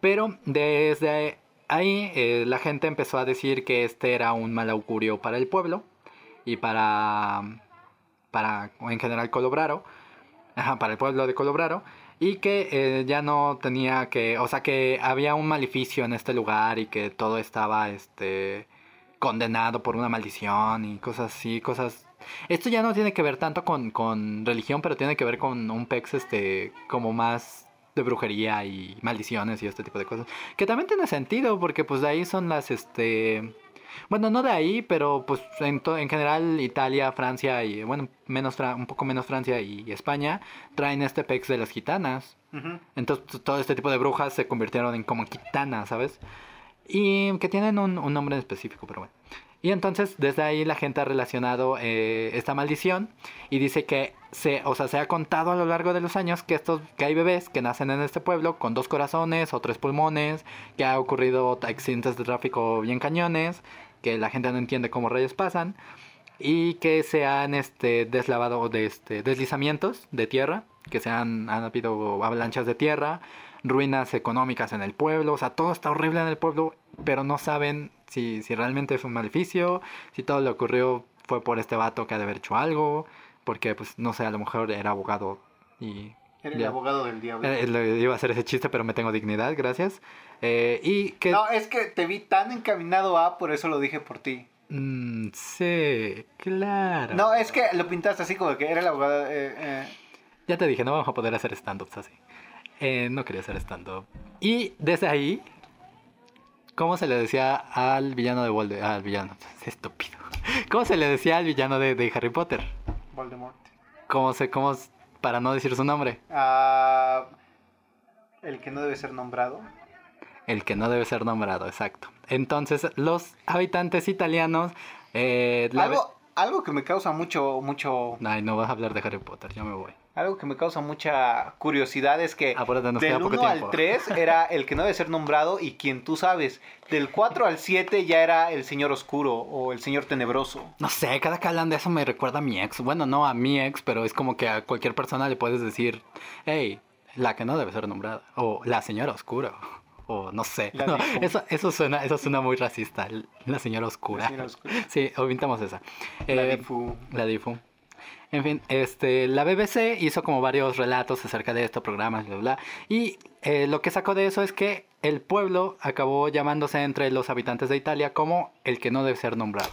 pero desde ahí eh, la gente empezó a decir que este era un mal augurio para el pueblo y para, para en general Colobraro, ajá, para el pueblo de Colobraro, y que eh, ya no tenía que, o sea, que había un maleficio en este lugar y que todo estaba, este, condenado por una maldición y cosas así, cosas... Esto ya no tiene que ver tanto con, con religión, pero tiene que ver con un pex, este, como más de brujería y maldiciones y este tipo de cosas. Que también tiene sentido, porque pues de ahí son las, este... Bueno, no de ahí, pero pues en, en general Italia, Francia y, bueno, menos Fra- un poco menos Francia y España traen este pex de las gitanas. Entonces todo este tipo de brujas se convirtieron en como gitanas, ¿sabes? Y que tienen un, un nombre específico, pero bueno. Y entonces desde ahí la gente ha relacionado eh, esta maldición y dice que se, o sea, se ha contado a lo largo de los años que estos, que hay bebés que nacen en este pueblo con dos corazones o tres pulmones, que ha ocurrido accidentes de tráfico bien cañones, que la gente no entiende cómo rayos pasan y que se han este, deslavado de este, deslizamientos de tierra, que se han, han habido avalanchas de tierra, ruinas económicas en el pueblo, o sea, todo está horrible en el pueblo, pero no saben si, si realmente fue un maleficio, si todo lo ocurrió fue por este vato que ha de haber hecho algo, porque pues no sé, a lo mejor era abogado y... Era el abogado del diablo. Eh, le iba a hacer ese chiste, pero me tengo dignidad, gracias. Eh, y que... No, es que te vi tan encaminado a, por eso lo dije por ti. Mm, sí, claro. No, es que lo pintaste así como que era el abogado. eh, eh. Ya te dije, no vamos a poder hacer stand-ups así. Eh, no quería hacer stand-up. Y desde ahí, ¿cómo se le decía al villano de Voldemort? Al villano, [laughs] es estúpido. ¿Cómo se le decía al villano de, de Harry Potter? Voldemort. ¿Cómo se, cómo, para no decir su nombre? Ah, el que no debe ser nombrado. El que no debe ser nombrado, exacto. Entonces, los habitantes italianos... Eh, la Algo, algo que me causa mucho, mucho. Ay, no vas a hablar de Harry Potter, ya me voy. Algo que me causa mucha curiosidad es que del poco 1 al tiempo. 3 era el que no debe ser nombrado y quien tú sabes. Del 4 al 7 ya era el señor oscuro o el señor tenebroso. No sé, cada que hablan de eso me recuerda a mi ex. Bueno, no a mi ex, pero es como que a cualquier persona le puedes decir, hey, la que no debe ser nombrada. O la señora oscura. O no sé. No, [laughs] eso, eso, suena, eso suena muy racista. La señora oscura. La señora oscura. [laughs] Sí, omintamos esa. La Eh, difu. La difu. En fin, este, la BBC hizo como varios relatos acerca de esto, programas, bla, bla. Y eh, lo que sacó de eso es que el pueblo acabó llamándose entre los habitantes de Italia como el que no debe ser nombrado.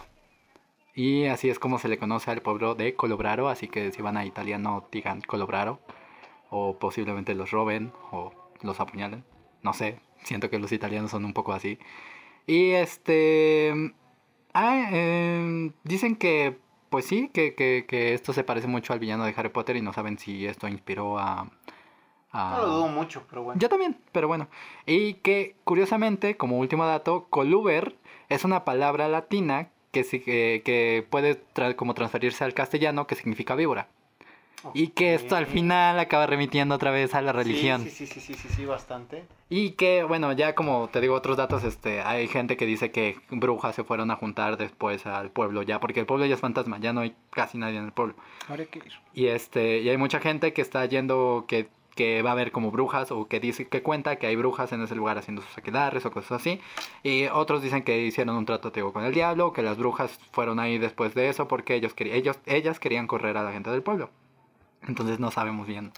Y así es como se le conoce al pueblo de Colobraro, así que si van a Italia no digan Colobraro, o posiblemente los roben o los apuñalen. No sé, siento que los italianos son un poco así. Y este... Ah, eh, dicen que, pues sí, que, que, que esto se parece mucho al villano de Harry Potter y no saben si esto inspiró a... a- No lo dudo mucho, pero bueno. yo también, pero bueno. Y que curiosamente, como último dato, coluber es una palabra latina que, sí- que, que puede tra- como transferirse al castellano que significa víbora. Y que esto al final acaba remitiendo otra vez a la religión. Sí, sí, sí, sí, sí, sí, bastante. Y que, bueno, ya como te digo otros datos, este, hay gente que dice que brujas se fueron a juntar después al pueblo ya, porque el pueblo ya es fantasma, ya no hay casi nadie en el pueblo. Habría que ir. Y este, y hay mucha gente que está yendo que, que va a ver como brujas o que dice que cuenta que hay brujas en ese lugar haciendo sus aquelarres o cosas así. Y otros dicen que hicieron un trato te digo, con el diablo, que las brujas fueron ahí después de eso porque ellos querían, ellos, ellas querían correr a la gente del pueblo. Entonces no sabemos bien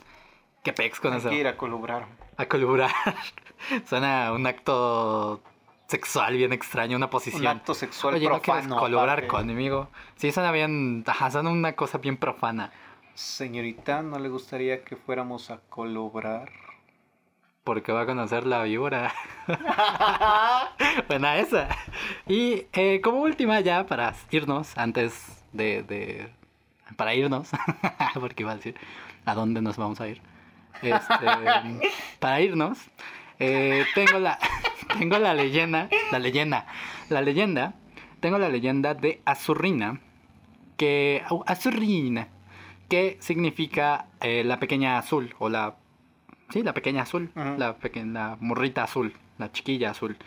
qué pex con Hay eso. que ir a colubrar. A columbrar. [laughs] Suena un acto sexual bien extraño, una Un posición. acto sexual Oye, ¿no profano. colaborar aparte. conmigo? Sí, suena bien, ajá, suena una cosa bien profana. Señorita, ¿no le gustaría que fuéramos a colaborar? Porque va a conocer la víbora. [laughs] Buena esa. Y eh, como última ya, para irnos, antes de... de- para irnos, [laughs] porque iba a decir, ¿a dónde nos vamos a ir? Este, [laughs] para irnos, eh, tengo la... [laughs] tengo la leyenda, la leyenda, la leyenda, tengo la leyenda de Azurrina, que... Azurrina, que significa eh, la pequeña azul, o la Sí, la pequeña azul, la pequeña morrita azul, la chiquilla azul.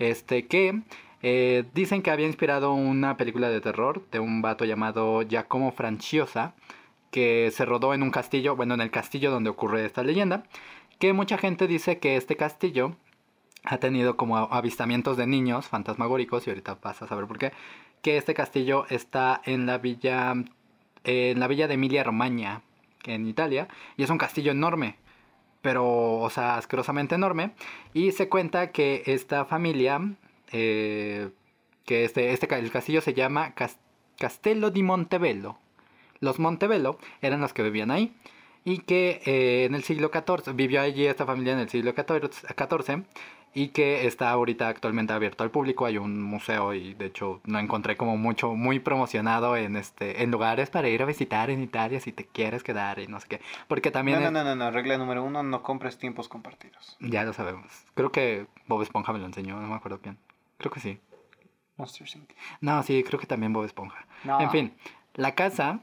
Este que eh, dicen que había inspirado una película de terror de un vato llamado Giacomo Franciosa que se rodó en un castillo, bueno, en el castillo donde ocurre esta leyenda, que mucha gente dice que este castillo ha tenido como avistamientos de niños fantasmagóricos y ahorita vas a saber por qué, que este castillo está en la villa en la villa de Emilia Romagna, en Italia, y es un castillo enorme pero, o sea, asquerosamente enorme. Y se cuenta que esta familia, eh, que este, este, el castillo se llama Cas- Castello di Montebello. Los Montebello eran los que vivían ahí. Y que eh, en el siglo XIV, vivió allí esta familia en el siglo XIV, XIV, y que está ahorita actualmente abierto al público. Hay un museo y de hecho lo encontré como mucho, muy promocionado en, este, en lugares para ir a visitar en Italia si te quieres quedar y no sé qué. Porque también... No, es- no, no, no, no, regla número uno, no compres tiempos compartidos. ya lo sabemos. Creo que Bob Esponja me lo enseñó, no me acuerdo quién. Creo que sí. Monster Inc. No, sí, creo que también Bob Esponja. No. En fin, la casa.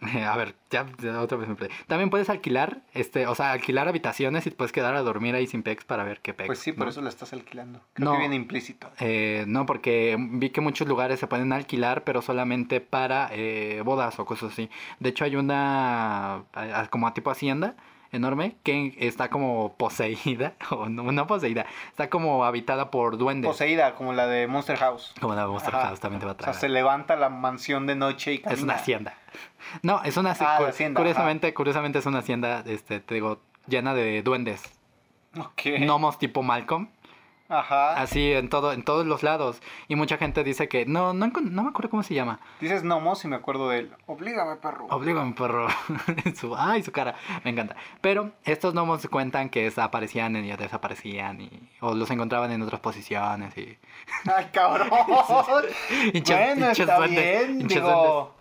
[laughs] A ver, ya, ya otra vez me perdí. También puedes alquilar, este, o sea, alquilar habitaciones y te puedes quedar a dormir ahí sin pex para ver qué pex. Pues sí, por ¿no? eso la estás alquilando. Creo No. que viene implícito. Eh, no, porque vi que muchos lugares se pueden alquilar, pero solamente para eh, bodas o cosas así. De hecho, hay una a- a- como tipo hacienda enorme que está como poseída, [laughs] o no, no poseída, está como habitada por duendes. Poseída, como la de Monster House. Como la Monster Ajá. House también te va a O sea, traer. se levanta la mansión de noche y camina. Es una hacienda. No, es una Ah, cu- hacienda, curiosamente, curiosamente es una hacienda, este, te digo, llena de duendes. Ok. Gnomos tipo Malcolm. Ajá. Así en todo, en todos los lados. Y mucha gente dice que. No, no, no me acuerdo cómo se llama. Dices gnomos y me acuerdo de él. Oblígame, perro. Oblígame, perro. [laughs] su, ay, su cara. Me encanta. Pero estos gnomos cuentan que aparecían y desaparecían. Y, o los encontraban en otras posiciones. Y, [laughs] Ay, cabrón. [laughs] Bueno, está duendes, bien. hinches Digo,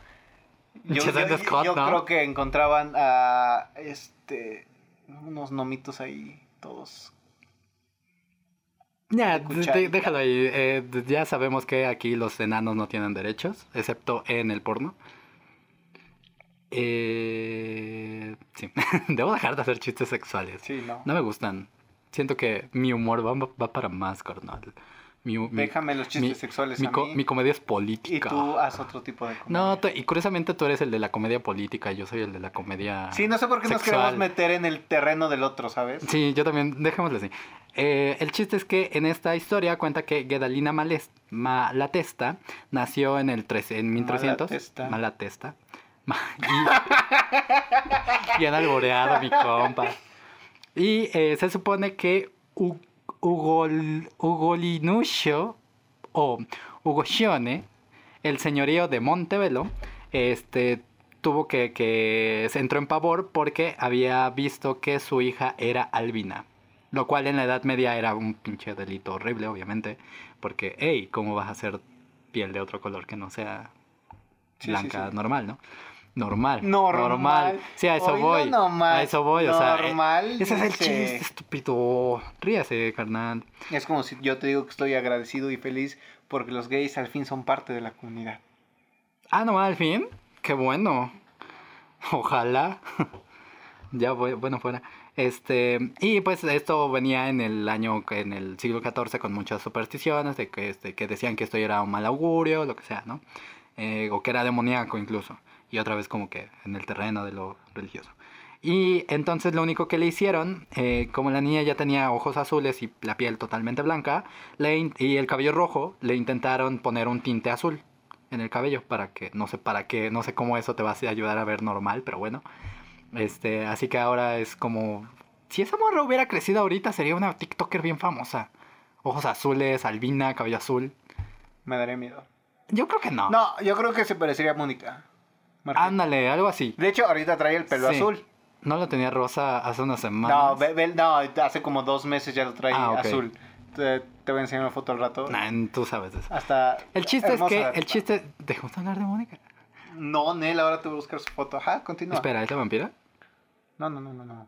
yo, yo- duendes yo- hot, yo ¿no? creo que encontraban a este unos nomitos ahí todos. Ya, déjalo ahí. eh, ya sabemos que aquí los enanos no tienen derechos, excepto en el porno. Eh, sí, [laughs] debo dejar de hacer chistes sexuales. Sí, no. No me gustan. Siento que mi humor va, va para más, carnal. Mi, Déjame los chistes mi- sexuales mi, a mí. mi comedia es y política. tú haz otro tipo de comedia. No, y curiosamente tú eres el de la comedia política, yo soy el de la comedia. Sí, no sé por qué nos queremos meter en el terreno del otro, ¿sabes? Sí, yo también, dejémoslo así. Eh, el chiste es que en esta historia cuenta que Gedalina Malatesta nació en el 13, en 1300. Malatesta. Malatesta. Ma- [laughs] y, bien alboreado, mi compa. Y eh, se supone que U- Ugol, Ugolinuccio o Ugoscione, el señorío de Montevelo, este tuvo que, que se entró en pavor porque había visto que su hija era albina. Lo cual en la Edad Media era un pinche delito horrible, obviamente. Porque, hey, ¿cómo vas a hacer piel de otro color que no sea Sí, sí, blanca sí. normal, ¿no? Normal. Normal. Sí, a eso voy. A eso voy, o sea. eh, Normal, Ese es el chiste, estúpido. Ríase, carnal. Es como si yo te digo que estoy agradecido y feliz porque los gays al fin son parte de la comunidad. Ah, no, al fin. Qué bueno. Ojalá. [laughs] ya voy, bueno, fuera. Este, y pues esto venía en el año, en el siglo XIV con muchas supersticiones de que, este, que decían que esto era un mal augurio, lo que sea, ¿no? Eh, o que era demoníaco incluso. Y otra vez como que en el terreno de lo religioso. Y entonces lo único que le hicieron, eh, como la niña ya tenía ojos azules y la piel totalmente blanca, le y el cabello rojo, le intentaron poner un tinte azul en el cabello para que, no sé para qué, no sé cómo eso te va a ayudar a ver normal, pero bueno. Este, así que ahora es como, si esa morra hubiera crecido ahorita sería una TikToker bien famosa. ojos azules, albina, cabello azul. Me daría miedo. Yo creo que no. No, yo creo que se parecería a Mónica. Ándale, algo así. De hecho, ahorita trae el pelo Sí. azul. No lo tenía rosa hace unas semanas. No, no, hace como dos meses ya lo trae Ah, azul. Te, te voy a enseñar una foto al rato. Nah, tú sabes eso. Hasta. El chiste es que, el chiste... ¿Dejamos de hablar de Mónica? No, Nel, ahora te voy a buscar su foto. Ajá, continúa. Espera, ¿es la vampira? No, no, no, no, no.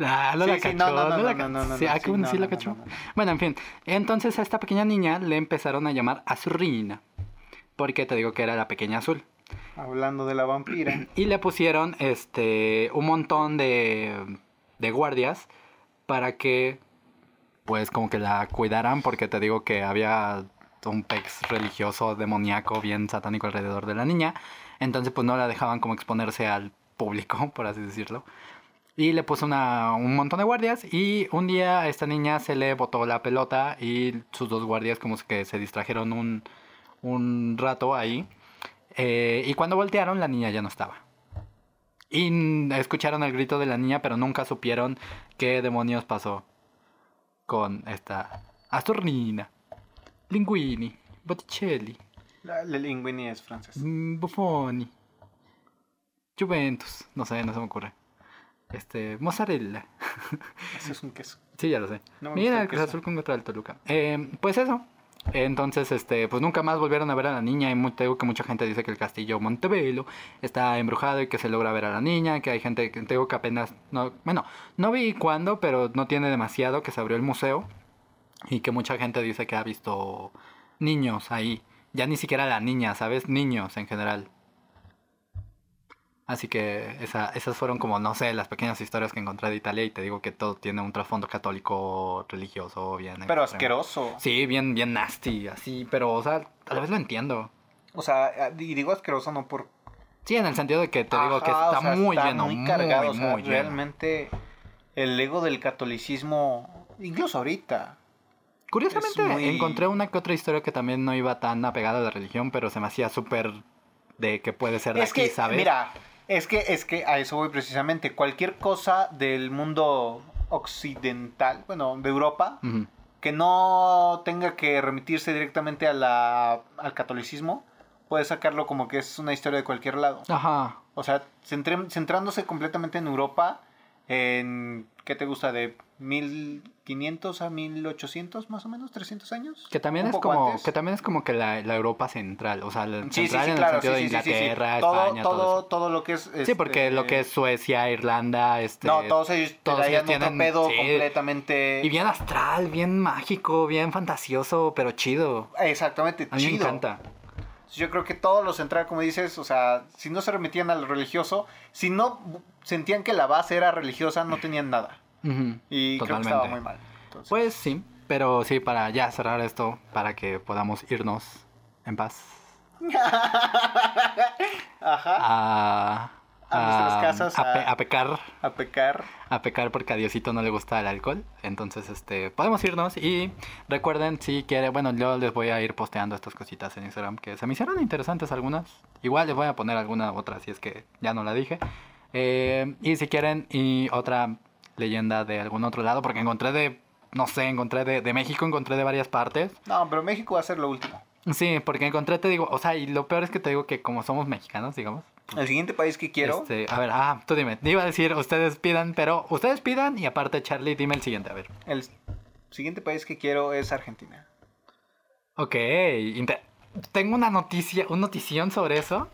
Ah, no Sí, la sí, cachó, no, no, no, no la cachó. no, no, Sí, ah, sí, la cachó. no, no, no. Bueno, en fin. Entonces a esta pequeña niña le empezaron a llamar Azurrina. Porque te digo que era la pequeña azul. Hablando de la vampira. [clears throat] Y le pusieron este un montón de, de guardias para que pues como que la cuidaran porque te digo que había un pex religioso demoníaco bien satánico alrededor de la niña. Entonces pues no la dejaban como exponerse al público, [laughs] por así decirlo. Y le puso una, un montón de guardias y un día a esta niña se le botó la pelota y sus dos guardias como que se distrajeron un, un rato ahí. Eh, y cuando voltearon la niña ya no estaba. Y escucharon el grito de la niña pero nunca supieron qué demonios pasó con esta Asturnina, Linguini, Botticelli, La, la Linguini es francés. mm, Buffoni, Juventus, no sé, no se me ocurre. Este, mozzarella. Ese es un queso. [laughs] Sí, ya lo sé. No Mira, el Cruz queso. Azul con contra el Toluca. Eh, pues eso. Entonces, este, pues nunca más volvieron a ver a la niña. Y que mucha gente dice que el castillo Montebello está embrujado y que se logra ver a la niña. Que hay gente que te digo que apenas. No, bueno, no vi cuándo, pero no tiene demasiado que se abrió el museo. Y que mucha gente dice que ha visto niños ahí. Ya ni siquiera la niña, ¿sabes? Niños en general. Así que esa- esas fueron como, no sé, las pequeñas historias que encontré de Italia y te digo que todo tiene un trasfondo católico, religioso, bien... Pero extremo. asqueroso. Sí, bien, bien nasty, así, pero, o sea, a la vez lo entiendo. O sea, y digo asqueroso no por. Sí, en el sentido de que te digo que está o sea, muy está lleno, muy muy, cargado. o sea, muy lleno. realmente el ego del catolicismo, incluso ahorita. Curiosamente, muy- encontré una que otra historia que también no iba tan apegada a la religión, pero se me hacía súper de que puede ser de Es aquí, que, ¿sabes? mira, es que, es que a eso voy precisamente. Cualquier cosa del mundo occidental, bueno, de Europa, que no tenga que remitirse directamente a la, al catolicismo, puede sacarlo como que es una historia de cualquier lado. Ajá. O sea, centrándose completamente en Europa, en, ¿qué te gusta? De 1500 a 1800 más o menos, 300 años. Que también Un es como antes. que también es como que la, la Europa central, o sea, la Sí, central sí, en claro, el sentido de. Inglaterra, España, todo, todo, lo que es... Sí, porque este, lo que es Suecia, Irlanda, este No, todos ellos todos ellos tienen- pedo sí, completamente... y bien astral, bien mágico, bien fantasioso, pero chido. Exactamente, A mí me chido. encanta. Yo creo que todo lo central, como dices, o sea, si no se remitían a lo religioso, si no sentían que la base era religiosa, no tenían nada. Ujú, Y creo que Totalmente. estaba muy mal. Entonces, Pues sí, pero sí, para ya cerrar esto, para que podamos irnos en paz [laughs] Ajá, a, A nuestras casas, a, pe- a- a pecar, a pecar. a pecar porque a Diosito no le gusta el alcohol. Entonces, este, podemos irnos y recuerden si quieren, bueno, yo les voy a ir posteando estas cositas en Instagram que se me hicieron interesantes algunas. Igual les voy a poner alguna otra si es que ya no la dije. Eh, y si quieren y otra leyenda de algún otro lado, porque encontré de, no sé, encontré de, de México, encontré de varias partes. No, pero México va a ser lo último. Sí, porque encontré, te digo, o sea, y lo peor es que te digo que como somos mexicanos, digamos. El siguiente país que quiero, Este, a ver, ah, tú dime. Iba a decir, ustedes pidan, pero ustedes pidan y aparte, Charlie, dime el siguiente, a ver. el siguiente país que quiero es Argentina. Ok, tengo una noticia, un notición sobre eso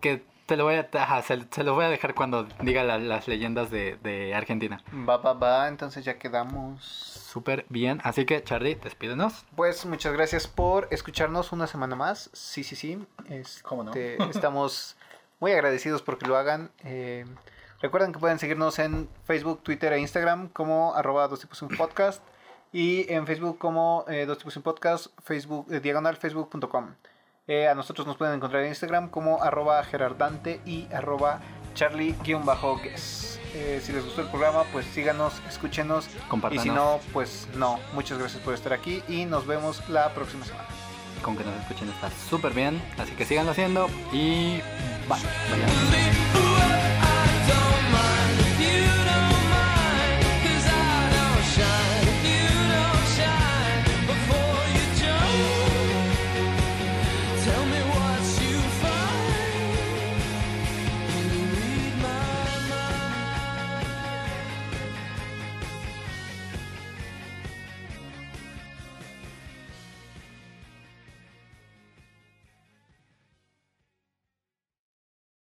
que te lo voy a, ajá, se, se lo voy a dejar cuando diga la- las leyendas de, de Argentina. Va, va, va, entonces ya quedamos. Súper bien, así que Charlie, despídenos. Pues muchas gracias por escucharnos una semana más. Sí, sí, sí. Este, ¿Cómo no? estamos muy agradecidos porque lo hagan. Eh, recuerden que pueden seguirnos en Facebook, Twitter e Instagram como arroba dos tipos un podcast. Y en Facebook como eh, dos tipos un podcast, Facebook, eh, diagonal facebook.com. Eh, a nosotros nos pueden encontrar en Instagram como arroba gerardante y arroba charlie-guess. Eh, si les gustó el programa, pues síganos, escúchenos. Y si no, pues no. Muchas gracias por estar aquí y nos vemos la próxima semana. Con que nos escuchen está súper bien, así que síganlo haciendo y bye.